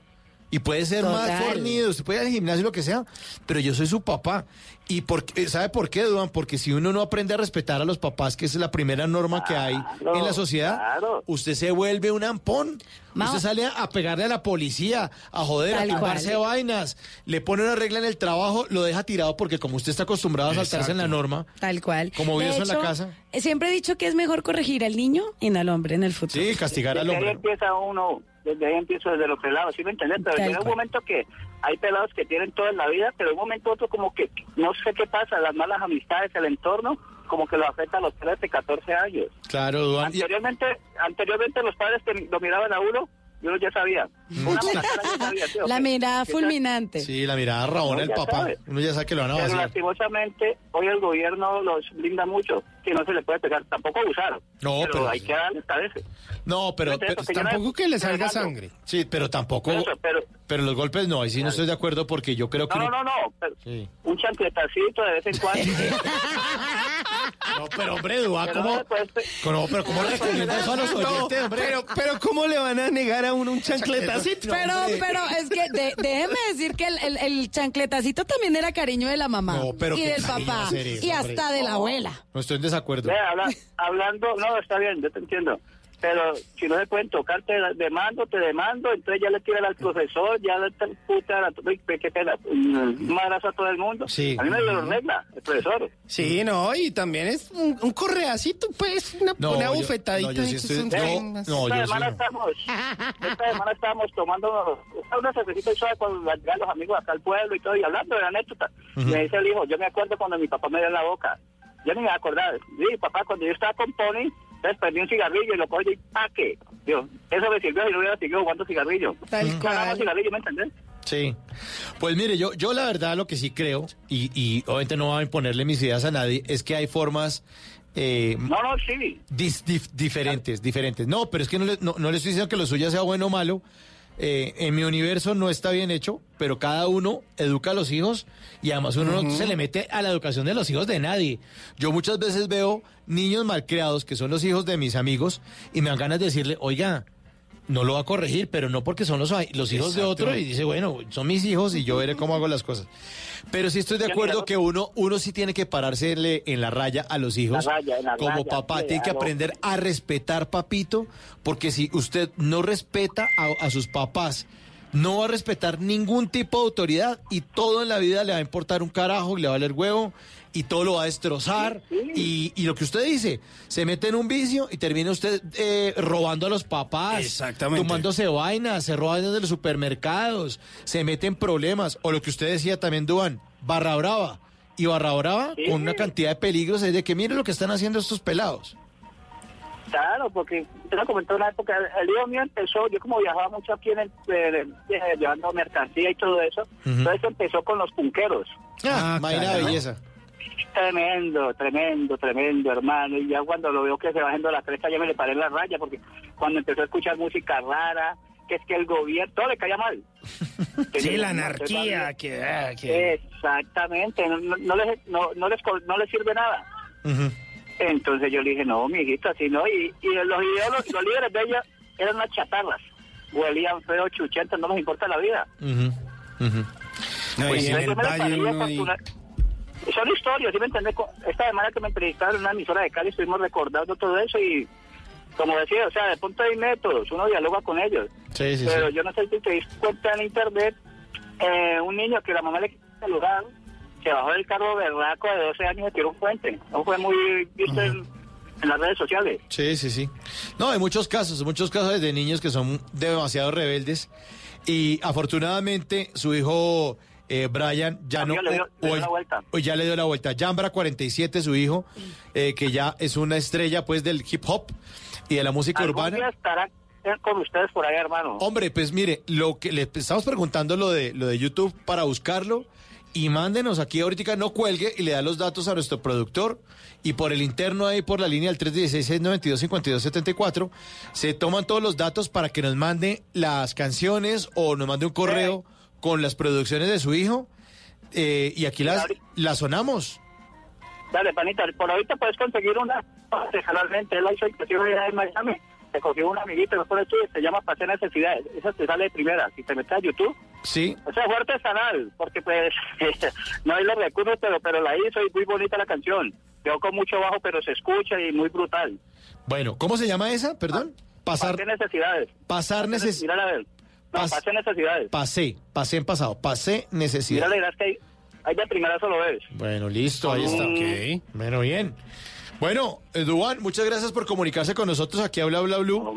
Y puede ser más fornido, usted puede ir al gimnasio, lo que sea, pero yo soy su papá. ¿Y por qué- sabe por qué, Duan? Porque si uno no aprende a respetar a los papás, que es la primera norma que hay en la sociedad, usted se vuelve un ampón. Mao. Usted sale a pegarle a la policía, a joder, Tal a tumbarse cual. vainas, le pone una regla en el trabajo, lo deja tirado porque como usted está acostumbrado a saltarse en la norma, Tal cual. Como vive eso en la casa. eh, Siempre he dicho que es mejor corregir al niño y no al hombre en el futuro. sí, castigar al Desde ahí hombre. empieza uno, desde ahí empiezo desde los pelados, ¿sí me entiendes? Pero Tal llega un momento que hay pelados que tienen todo en la vida, pero en un momento otro como que, no sé qué pasa, las malas amistades, el entorno, como que lo afecta a los 13, 14 años. Claro, Duan. Anteriormente, anteriormente los padres que lo miraban a uno, y uno ya sabía. Una [LAUGHS] mirada ya sabía, ¿sí o La qué? mirada fulminante. Sí, la mirada rabona ya papá. sabe. Uno ya sabe que lo van a Pero lastimosamente, hoy el gobierno los blinda mucho, que no se le puede pegar, tampoco abusar. No, pero, pero- hay que darles cabeza. No, pero, no- Tampoco que le salga sangre. sí, pero tampoco. Eso, pero, Pero los golpes no, ahí sí no estoy de acuerdo porque yo creo que no, no, no, no, pero Sí. un chancletacito de vez en cuando. [LAUGHS] No, pero hombre, Pero ¿cómo? No, pero ¿cómo recomienda eso a los oyentes, hombre? Pero, pero ¿cómo le van a negar a uno un chancletacito? Pero, pero es que de- déjeme decir que el, el- el chancletacito también era cariño de la mamá No, pero y del papá eso, y hombre. hasta de la abuela. No estoy en desacuerdo. Ve, habla- hablando, no, está bien, yo te entiendo. Pero si no se pueden tocar, te demando, te demando, entonces ya le tiran al profesor, ya le puta, madrazo a todo el mundo. Sí. A mí me lo regla, el profesor. Sí, no, y también es un, un correacito, pues, una, No, una yo- bufetadita. no, yo sí que estoy- son yo- temas. no, esta yo semana sí. estamos, esta semana estábamos tomando una cervecita y suave con los amigos acá al pueblo y todo, y hablando de la anécdota. Me dice el hijo, yo me acuerdo cuando mi papá me dio en la boca. Yo ni me voy a acordar. Sí, papá, cuando yo estaba con Pony, entonces prendí un cigarrillo y lo cogí y ¡paque! Digo, eso me sirvió y no hubiera seguido jugando cigarrillo. Tal más cigarrillo, ¿me entendés? Sí. Pues mire, yo, yo la verdad lo que sí creo, y, y obviamente no voy a imponerle mis ideas a nadie, es que hay formas eh, No, no, sí. dis- dif- diferentes, diferentes. No, pero es que no le, no, no le estoy diciendo que lo suyo sea bueno o malo. Eh, en mi universo no está bien hecho, pero cada uno educa a los hijos y además uno no se le mete a la educación de los hijos de nadie. Yo muchas veces veo niños malcriados que son los hijos de mis amigos y me dan ganas de decirle, oiga, no lo va a corregir, pero no porque son los, los hijos de otro y dice, bueno, son mis hijos y yo veré cómo hago las cosas. Pero sí estoy de acuerdo que uno, uno sí tiene que parársele en la raya a los hijos. La raya, en la como raya, papá, sí, tiene que aprender a respetar, papito, porque si usted no respeta a, a sus papás, no va a respetar ningún tipo de autoridad y todo en la vida le va a importar un carajo y le va a valer huevo y todo lo va a destrozar. Y, y lo que usted dice, se mete en un vicio y termina usted eh, robando a los papás, Exactamente. tomándose vainas, se roba desde los supermercados, se mete en problemas. O lo que usted decía también, Duan, barra brava. Y barra brava con una cantidad de peligros es de que mire lo que están haciendo estos pelados. Claro, porque te lo comenté una época, el hijo mío empezó, yo como viajaba mucho aquí en el, eh, eh, llevando mercancía y todo eso, entonces empezó con los punqueros. Ah, Mayra caramba. belleza. Tremendo, tremendo, tremendo, hermano. Y ya cuando lo veo que se va haciendo la cresta, ya me le paré en la raya, porque cuando empezó a escuchar música rara, que es que el gobierno, todo le caía mal. [LAUGHS] Sí, la anarquía, que, ah, que- Exactamente, no, no, les, no, no, les, no les sirve nada. Entonces yo le dije, no, mi hijita, así no. Y, y los ideólogos, los líderes de ella eran unas chatarras. Huelían feo, chuchentas, no les importa la vida. No, Pues y en el valle uno y- Son historias, ¿sí me entendés? Esta semana que me entrevistaron en una emisora de Cali estuvimos recordando todo eso y, como decía, o sea, de punto de métodos, uno dialoga con ellos. Sí, sí, Pero sí. yo no sé si te diste cuenta en internet, eh, un niño que la mamá le quitó el celular, se bajó del carro berraco de 12 años y tiró un puente. No fue muy visto en, en las redes sociales. Sí, sí, sí. No, hay muchos casos, muchos casos de niños que son demasiado rebeldes y afortunadamente su hijo eh, Brian ya no... Le dio- o- le dio la vuelta. o ya le dio la vuelta. Jambra 47, su hijo, eh, que ya es una estrella pues del hip hop y de la música urbana. día estará con ustedes por ahí, hermano. Hombre, pues mire, lo que le estamos preguntando lo de lo de YouTube para buscarlo y mándenos aquí ahorita no cuelgue y le da los datos a nuestro productor y por el interno ahí por la línea del 316-692-5274 se toman todos los datos para que nos mande las canciones o nos mande un correo con las producciones de su hijo eh, y aquí las, las sonamos. Dale, panita, por ahorita puedes conseguir una regionalmente. Él hizo inclusive allá en Miami. Te cogió un amiguito, no por eso se llama Pasé Necesidades. Esa te sale de primera. Si te metes a YouTube, Sí. o sea, fue artesanal, porque pues [LAUGHS] no hay los recursos, pero, pero la hizo y muy bonita la canción. Quedó con mucho bajo, pero se escucha y muy brutal. Bueno, ¿cómo se llama esa? Perdón. Pasar, Pasé Necesidades. pasar necesidades. No, Pas- Pasé Necesidades. Pasé, pasé en pasado, pasé necesidad. Mírala y verás que ahí, ahí de primera solo ves. Bueno, listo, ahí está. Mm. Bueno, bien. Bueno, Duan, muchas gracias por comunicarse con nosotros aquí a Bla Bla Blue.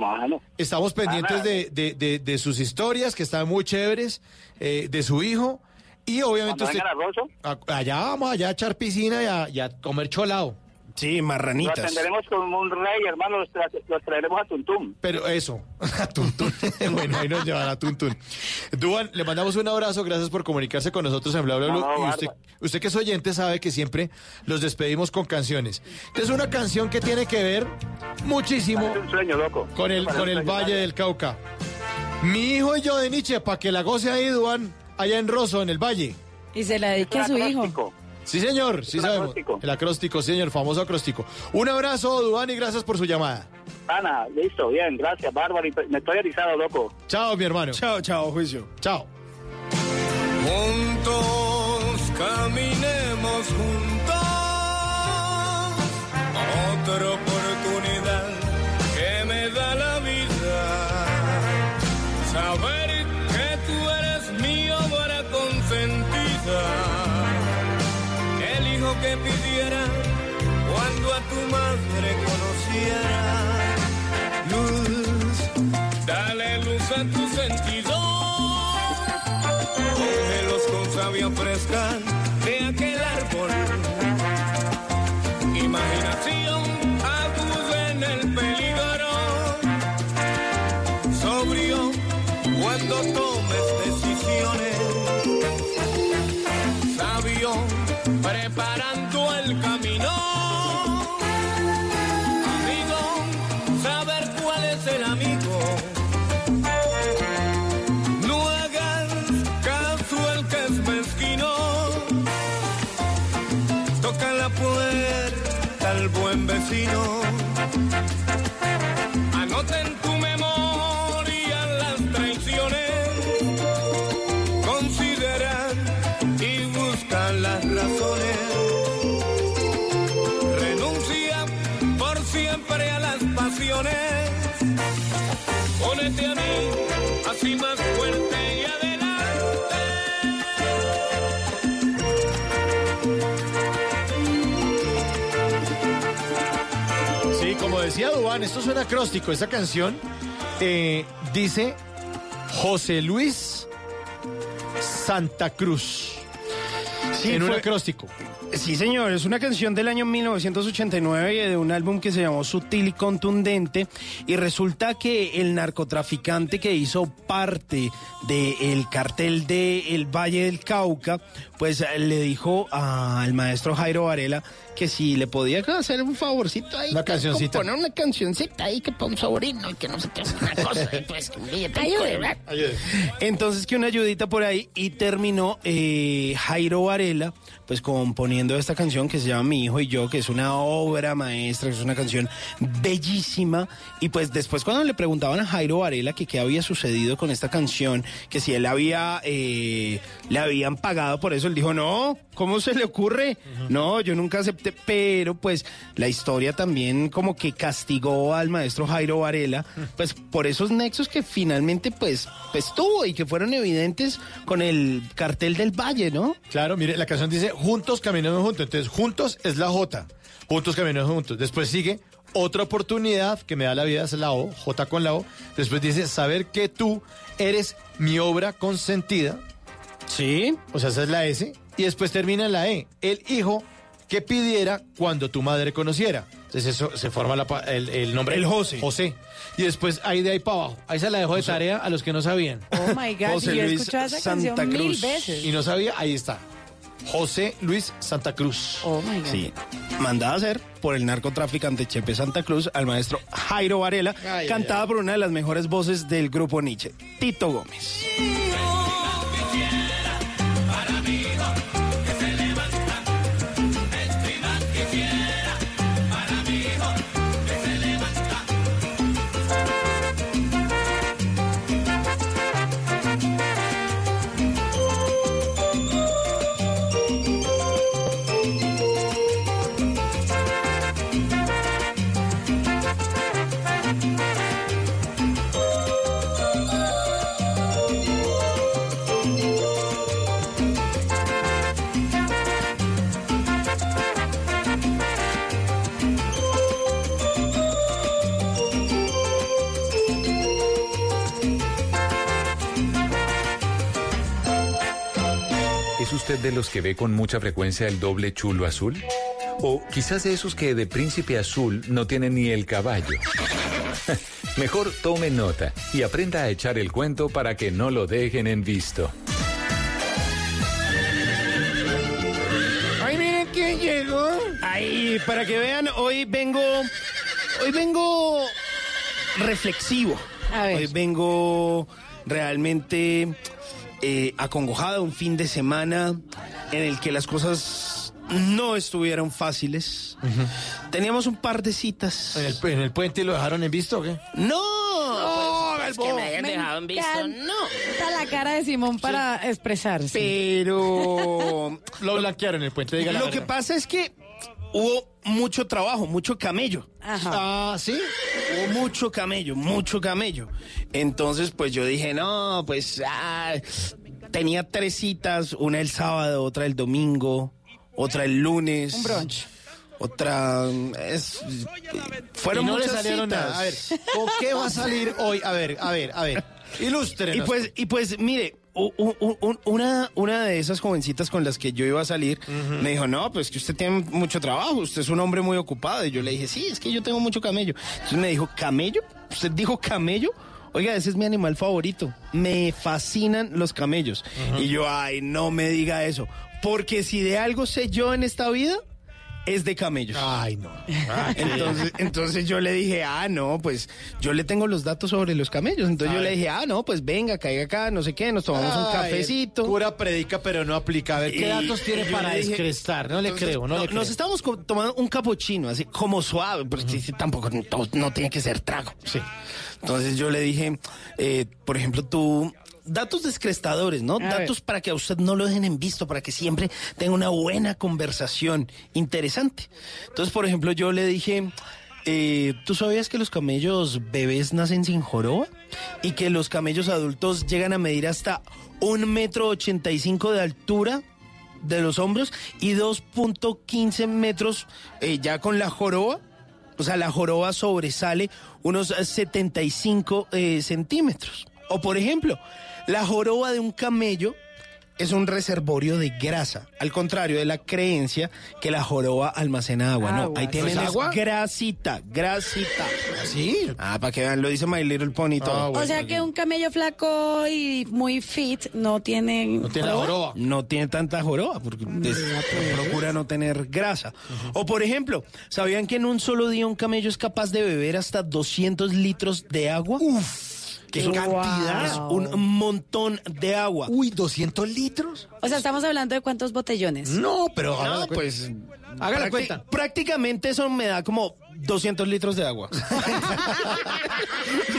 Estamos pendientes de, de- de- de sus historias, que están muy chéveres, eh, de su hijo. Y obviamente usted... vengan a Rosso, a- allá vamos, allá a echar piscina y a, y a comer cholao. Sí, lo atenderemos como un rey, hermano, los, tra- los traeremos a Tuntum. Pero eso, [LAUGHS] a Tuntún. [LAUGHS] bueno, ahí nos llevan a Tuntún. Duan, le mandamos un abrazo, gracias por comunicarse con nosotros en Bla Bla. No, no, y usted, usted que es oyente sabe que siempre los despedimos con canciones. Esta es una canción que tiene que ver muchísimo un sueño, loco. con el, Parece con el Valle del Cauca. Mi hijo y yo de Nietzsche, para que la goce ahí, Duan, allá en Rosso, en el Valle. Y se la dedique a su hijo. Sí, señor, sí sabemos. acróstico. El acróstico, sí, señor, famoso acróstico. Un abrazo, Duan, y gracias por su llamada. Ana, listo, bien, gracias, bárbaro. y Me estoy erizado, loco. Chao, mi hermano. Chao, chao, juicio. Chao. Juntos caminemos juntos a que pidiera cuando a tu madre conociera. Luz, dale luz a tu sentido. Cógelos con savia fresca de aquel árbol. Imaginación aguda en el peligro. Sobrio cuando tomes vecino. Esto es un acróstico. Esta canción eh, dice José Luis Santa Cruz. Sí, en un fue- acróstico. Sí, señor, es una canción del año 1989 y de un álbum que se llamó Sutil y Contundente. Y resulta que el narcotraficante que hizo parte del cartel de El Valle del Cauca, pues le dijo al maestro Jairo Varela que si le podía hacer un favorcito ahí. Una cancioncita. Poner una cancioncita ahí que para un sobrino y que no sé qué, una cosa. y pues, un billetico, ¿verdad? Entonces que una ayudita por ahí y terminó eh, Jairo Varela pues componiendo esta canción que se llama Mi hijo y yo, que es una obra maestra, que es una canción bellísima y pues después cuando le preguntaban a Jairo Varela que qué había sucedido con esta canción, que si él había eh, le habían pagado por eso, él dijo no, ¿cómo se le ocurre? No, yo nunca acepté, pero pues la historia también como que castigó al maestro Jairo Varela, pues por esos nexos que finalmente pues, pues tuvo y que fueron evidentes con el cartel del Valle, ¿no? Claro, mire, la canción dice Juntos caminamos juntos. Entonces, juntos es la J. Juntos caminamos juntos. Después sigue otra oportunidad que me da la vida, es la O, J con la O. Después dice saber que tú eres mi obra consentida. Sí. O sea, esa es la S. Y después termina en la E. El hijo que pidiera cuando tu madre conociera. Entonces eso se forma la el, el nombre. El José. José. Y después ahí de ahí para abajo. Ahí se la dejo de tarea a los que no sabían. Oh my God, José y yo he Luis escuchado esa Santa canción mil Cruz. veces. Y no sabía, ahí está. José Luis Santa Cruz. Oh my God. Sí, mandada a hacer por el narcotraficante Chepe Santa Cruz al maestro Jairo Varela, Ay, cantada por una de las mejores voces del grupo Nietzsche, Tito Gómez. ¿Es usted de los que ve con mucha frecuencia el doble chulo azul? O quizás de esos que de príncipe azul no tienen ni el caballo. [LAUGHS] Mejor tome nota y aprenda a echar el cuento para que no lo dejen en visto. Ay, miren quién llegó. Ay, para que vean, hoy vengo, hoy vengo reflexivo. Hoy vengo realmente eh, acongojado, un fin de semana en el que las cosas no estuvieron fáciles. Teníamos un par de citas. ¿En el, en el puente lo dejaron en visto o qué? No, pues, es que me hayan dejado en visto. No. Está la cara de Simón para expresarse. Pero [LAUGHS] lo blanquearon en el puente, diga la Lo verdad. que pasa es que hubo mucho trabajo, mucho camello. Ah, sí. Hubo mucho camello, mucho camello. Entonces, pues yo dije, no, pues ah, tenía tres citas, una el sábado, otra el domingo, otra el lunes. Un brunch. Otra es fueron Y no le muchas salieron citas. nada. A ver, ¿con qué va a salir hoy? A ver, a ver, a ver. Ilústrenos. Y pues, y pues, mire, una, una de esas jovencitas con las que yo iba a salir me dijo, no, pues que usted tiene mucho trabajo, usted es un hombre muy ocupado. Y yo le dije, sí, es que yo tengo mucho camello. Entonces me dijo, ¿camello? ¿Usted dijo camello? Oiga, ese es mi animal favorito. Me fascinan los camellos. Y yo, ay, no me diga eso. Porque si de algo sé yo en esta vida, es de camellos. Ay, no. Entonces, entonces yo le dije, ah, no, pues yo le tengo los datos sobre los camellos. Entonces yo le dije, ah, no, pues venga, caiga acá, no sé qué, nos tomamos un cafecito. Cura predica, pero no aplica. A ver, ¿qué Y- datos tiene para dije- descrestar? No le Entonces, creo, no, le creo. Nos estamos tomando un capuchino, así como suave, porque sí, sí, tampoco no, no tiene que ser trago. Sí. Entonces yo le dije, eh, por ejemplo, tú, datos descrestadores, ¿no? A ver. datos para que a usted no lo dejen en visto, para que siempre tenga una buena conversación interesante. Entonces, por ejemplo, yo le dije, eh, ¿tú sabías que los camellos bebés nacen sin joroba? Y que los camellos adultos llegan a medir hasta un metro ochenta y cinco de altura de los hombros y 2.15 metros eh, ya con la joroba. O sea, la joroba sobresale unos eh, 75 eh, centímetros. O por ejemplo, la joroba de un camello es un reservorio de grasa, al contrario de la creencia que la joroba almacena agua. no, Agua, ahí tienen ¿pues es agua? grasita, grasita. ¿Sí? Ah, para que vean, lo dice My Little Pony y todo. Ah, bueno. o sea que un camello flaco y muy fit no tiene... No tiene la joroba. no tiene tanta joroba porque pues, procura no tener grasa. O por ejemplo, ¿sabían que en un solo día un camello es capaz de beber hasta 200 litros de agua? Uf, ¡Qué es cantidad! un montón de agua. Uy, ¿200 litros? O sea, estamos hablando de cuántos botellones. No, pero No, pues Haga la cuenta. Prácticamente eso me da como 200 litros de agua. [LAUGHS]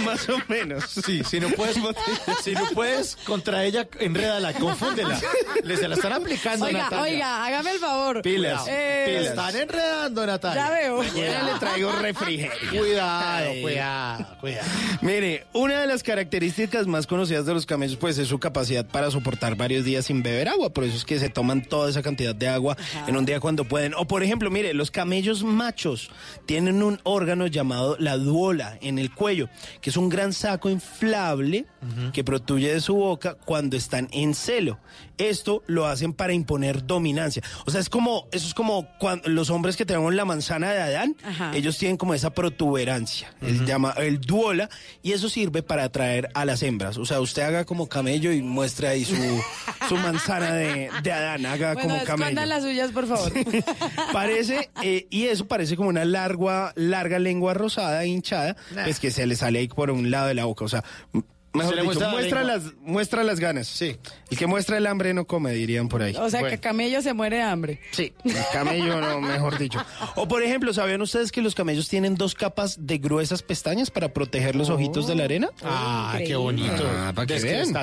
Más o menos. Sí, si no puedes, [LAUGHS] si no puedes contra ella, enrédala, confúndela. Le se la están aplicando, Oiga, Natalia. oiga, hágame el favor. Pilas, Eh, pilas. están enredando, Natalia. Ya veo. Mañana le traigo refrigerio. Cuidado, Ay. cuidado, cuidado. Mire, una de las características más conocidas de los camellos pues es su capacidad para soportar varios días sin beber agua, por eso es que se toman toda esa cantidad de agua en un día cuando pueden. O por ejemplo, mire, los camellos machos tienen un órgano llamado la duola en el cuello, que es un gran saco inflable que protruye de su boca cuando están en celo. Esto lo hacen para imponer dominancia. O sea, es como, eso es como cuando los hombres que tenemos la manzana de Adán, Ajá. ellos tienen como esa protuberancia, el llama el duola, y eso sirve para atraer a las hembras. O sea, usted haga como camello y muestre ahí su, [LAUGHS] su manzana de, de Adán, haga Bueno, como camello. las suyas, por favor. Parece, eh, y eso parece como una larga, larga lengua rosada, hinchada, Nah. pues que se le sale ahí por un lado de la boca. O sea, mejor dicho, muestra muestra, las, muestra las ganas. Sí. El que muestra el hambre no come, dirían por ahí. O sea, Bueno. que camello se muere de hambre. Sí, el camello no, [LAUGHS] mejor dicho. O por ejemplo, ¿sabían ustedes que los camellos tienen dos capas de gruesas pestañas para proteger los ojitos de la arena? Ah, qué bonito. Ah, para que vean.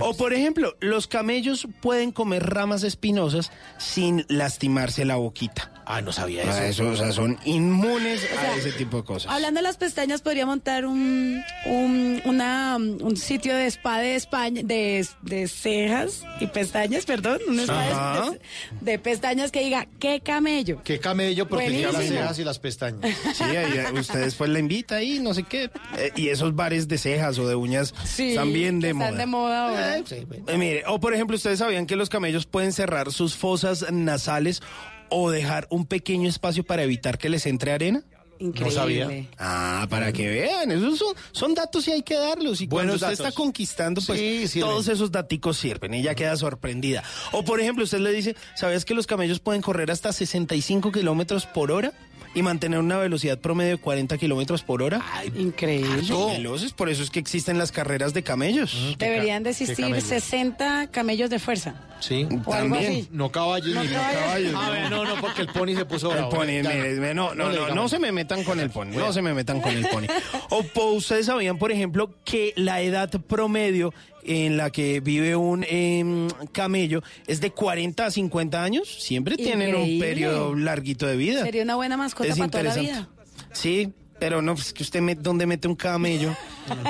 O por ejemplo, los camellos pueden comer ramas espinosas sin lastimarse la boquita. Ah, no sabía Ah, eso. eso, o sea, son inmunes sea, a ese tipo de cosas. Hablando de las pestañas, podría montar un, un, una, un sitio de spa de España, de, de cejas y pestañas, perdón, un spa de, de pestañas que diga, ¿qué camello? Qué camello protegía las cejas y las pestañas. Sí, ahí, eh, usted después la invita ahí, no sé qué. Eh, y esos bares de cejas o de uñas Sí, están bien de están moda. de moda ahora. Eh, mire, o por ejemplo, ustedes sabían que los camellos pueden cerrar sus fosas nasales o dejar un pequeño espacio para evitar que les entre arena. Increíble. sabía. Ah, para que vean, esos son, son datos y hay que darlos. Y cuando Buenos usted datos. está conquistando, pues Sí, todos esos daticos sirven. Ella queda sorprendida. O por ejemplo, usted le dice, ¿sabías que los camellos pueden correr hasta 65 kilómetros por hora? Y mantener una velocidad promedio de 40 kilómetros por hora. Increíble. Son veloces, por eso es que existen las carreras de camellos. Deberían de existir camellos. 60 camellos de fuerza. Sí. O algo También. así. No caballos No ni caballos. caballos. A ver, no, no, porque el pony se puso El bravo. pony, Ya. mire, mire, no, no, no, digamos. no se me metan con el pony, no se me metan con el pony. [LAUGHS] O ustedes sabían, por ejemplo, que la edad promedio en la que vive un em, camello es de 40 a 50 años. Siempre tienen un Increíble. periodo larguito de vida. Sería una buena mascota Es para toda la interesante. vida. Sí, Pero no, pues que usted, me, ¿dónde mete un camello?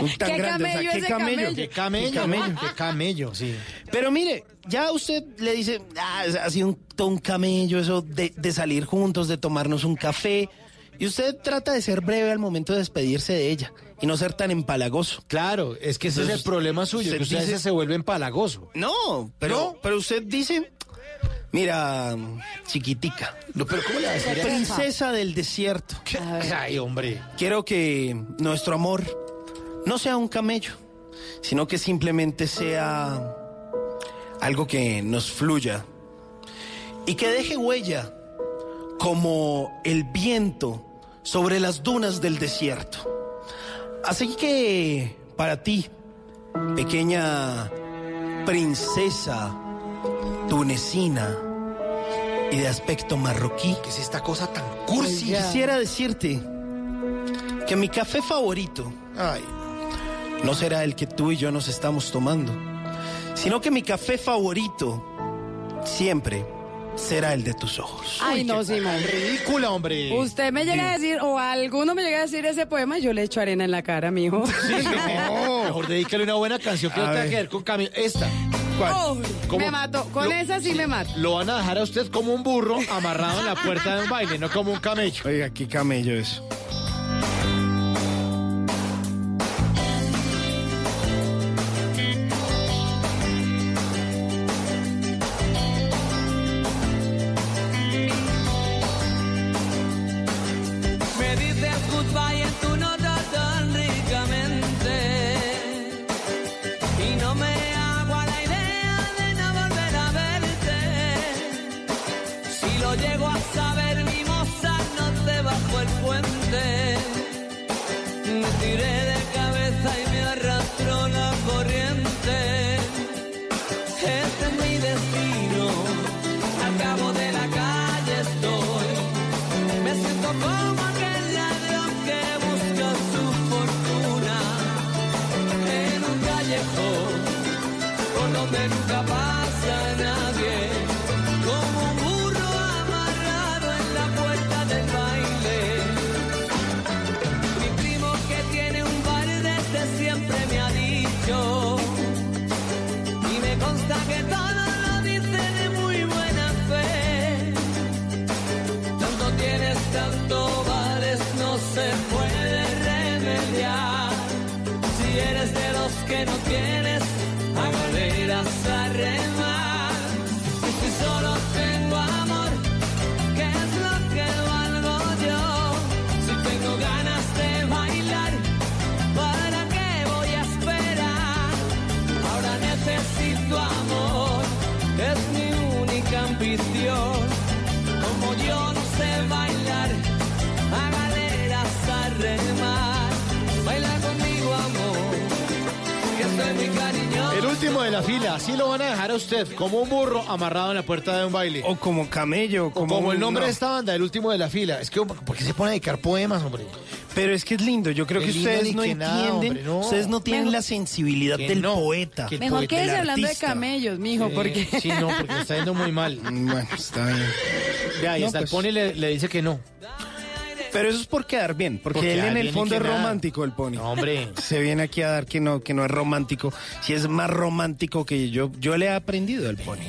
Un [LAUGHS] tan ¿Qué grande, o sea, ¿qué ese camello? camello? Qué camello, Qué camello. ¿no? Qué camello, sí. Pero mire, ya usted le dice, ah, ha sido un, todo un camello eso de, de salir juntos, de tomarnos un café. Y usted trata de ser breve al momento de despedirse de ella y no ser tan empalagoso. Claro, es que ese es el problema suyo, usted que usted a dice- se vuelve empalagoso. No, pero, pero usted dice, mira, chiquitica, pero ¿cómo le va a decir eso? princesa del desierto. Ay, hombre. Quiero que nuestro amor no sea un camello, sino que simplemente sea algo que nos fluya y que deje huella como el viento sobre las dunas del desierto. Así que para ti, pequeña princesa tunecina y de aspecto marroquí, ¿Qué es esta cosa tan cursi, quisiera decirte que mi café favorito Ay, no será el que tú y yo nos estamos tomando, sino que mi café favorito siempre será el de tus ojos. Ay, no, Simón. ridícula, hombre. Usted me llega a decir, o alguno me llega a decir ese poema, yo le echo arena en la cara, mijo. Sí, [LAUGHS] no. Mejor dedícale una buena canción que no tenga que ver con camello. Esta. Oh, ¿Cómo? me mató. Con Lo- esa sí me mato. Lo van a dejar a usted como un burro amarrado en la puerta de un baile, no como un camello. Oiga, qué camello es. Nunca pasa la fila, así lo van a dejar a usted, como un burro amarrado en la puerta de un baile. O como camello, O como, el nombre no. de esta banda, el último de la fila. Es que, ¿por qué se pone a dedicar poemas, hombre? Pero es que es lindo, yo creo que ustedes no que entienden, nada, hombre, no. ustedes no tienen Mejor- la sensibilidad Que del no, poeta. que Mejor poeta, quédese del hablando de camellos, mijo, Sí, porque... Sí, no, porque me está yendo muy mal. [LAUGHS] Bueno, está bien. Ya, y No, hasta pues. el pony le, le dice que no. Pero eso es por quedar bien, porque Por él en el fondo es nada. romántico, el pony. No, hombre. Se viene aquí a dar que no, que no es romántico. Si es más romántico que yo, yo le he aprendido al pony.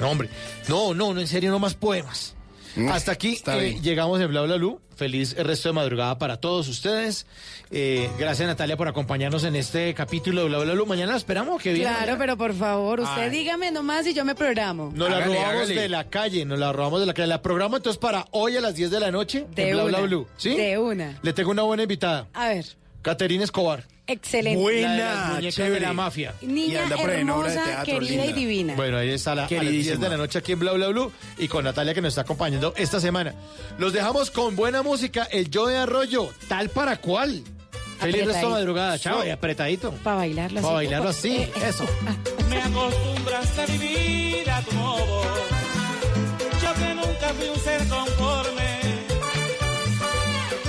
No, hombre. No, no, no, en serio, no más poemas. Mm, Hasta aquí eh, llegamos en Bla Bla Blue. Feliz resto de madrugada para todos ustedes. Eh, gracias Natalia por acompañarnos en este capítulo de Bla Bla Blue. Mañana la esperamos que viene. Claro, pero por favor, usted Ay. dígame nomás y yo me programo. Nos la Hágale, robamos hágale. de la calle, nos la robamos de la calle. La programa entonces para hoy a las 10 de la noche De en Bla Bla una, Blue. ¿Sí? de una. Le tengo una buena invitada. A ver, Caterina Escobar. Excelente. Buena. la de chévere. la mafia. Y Niña hermosa, teatro, querida y linda. divina. Bueno, ahí está la, a las 10 Queridísima. de la noche aquí en Bla Bla Blue y con Natalia que nos está acompañando esta semana. Los dejamos con buena música, el yo de arroyo, tal para cual. Feliz resto de madrugada, chao, y apretadito. Para bailarlo así. Para bailarlo así, Eh, [LAUGHS] eh, eso. Me acostumbraste a vivir a tu modo. Yo que nunca fui un ser conforme.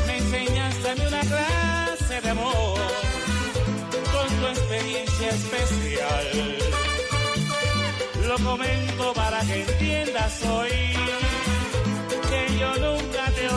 Me enseñaste a mí una clase de amor experiencia especial. Lo comento para que entiendas hoy que yo nunca te he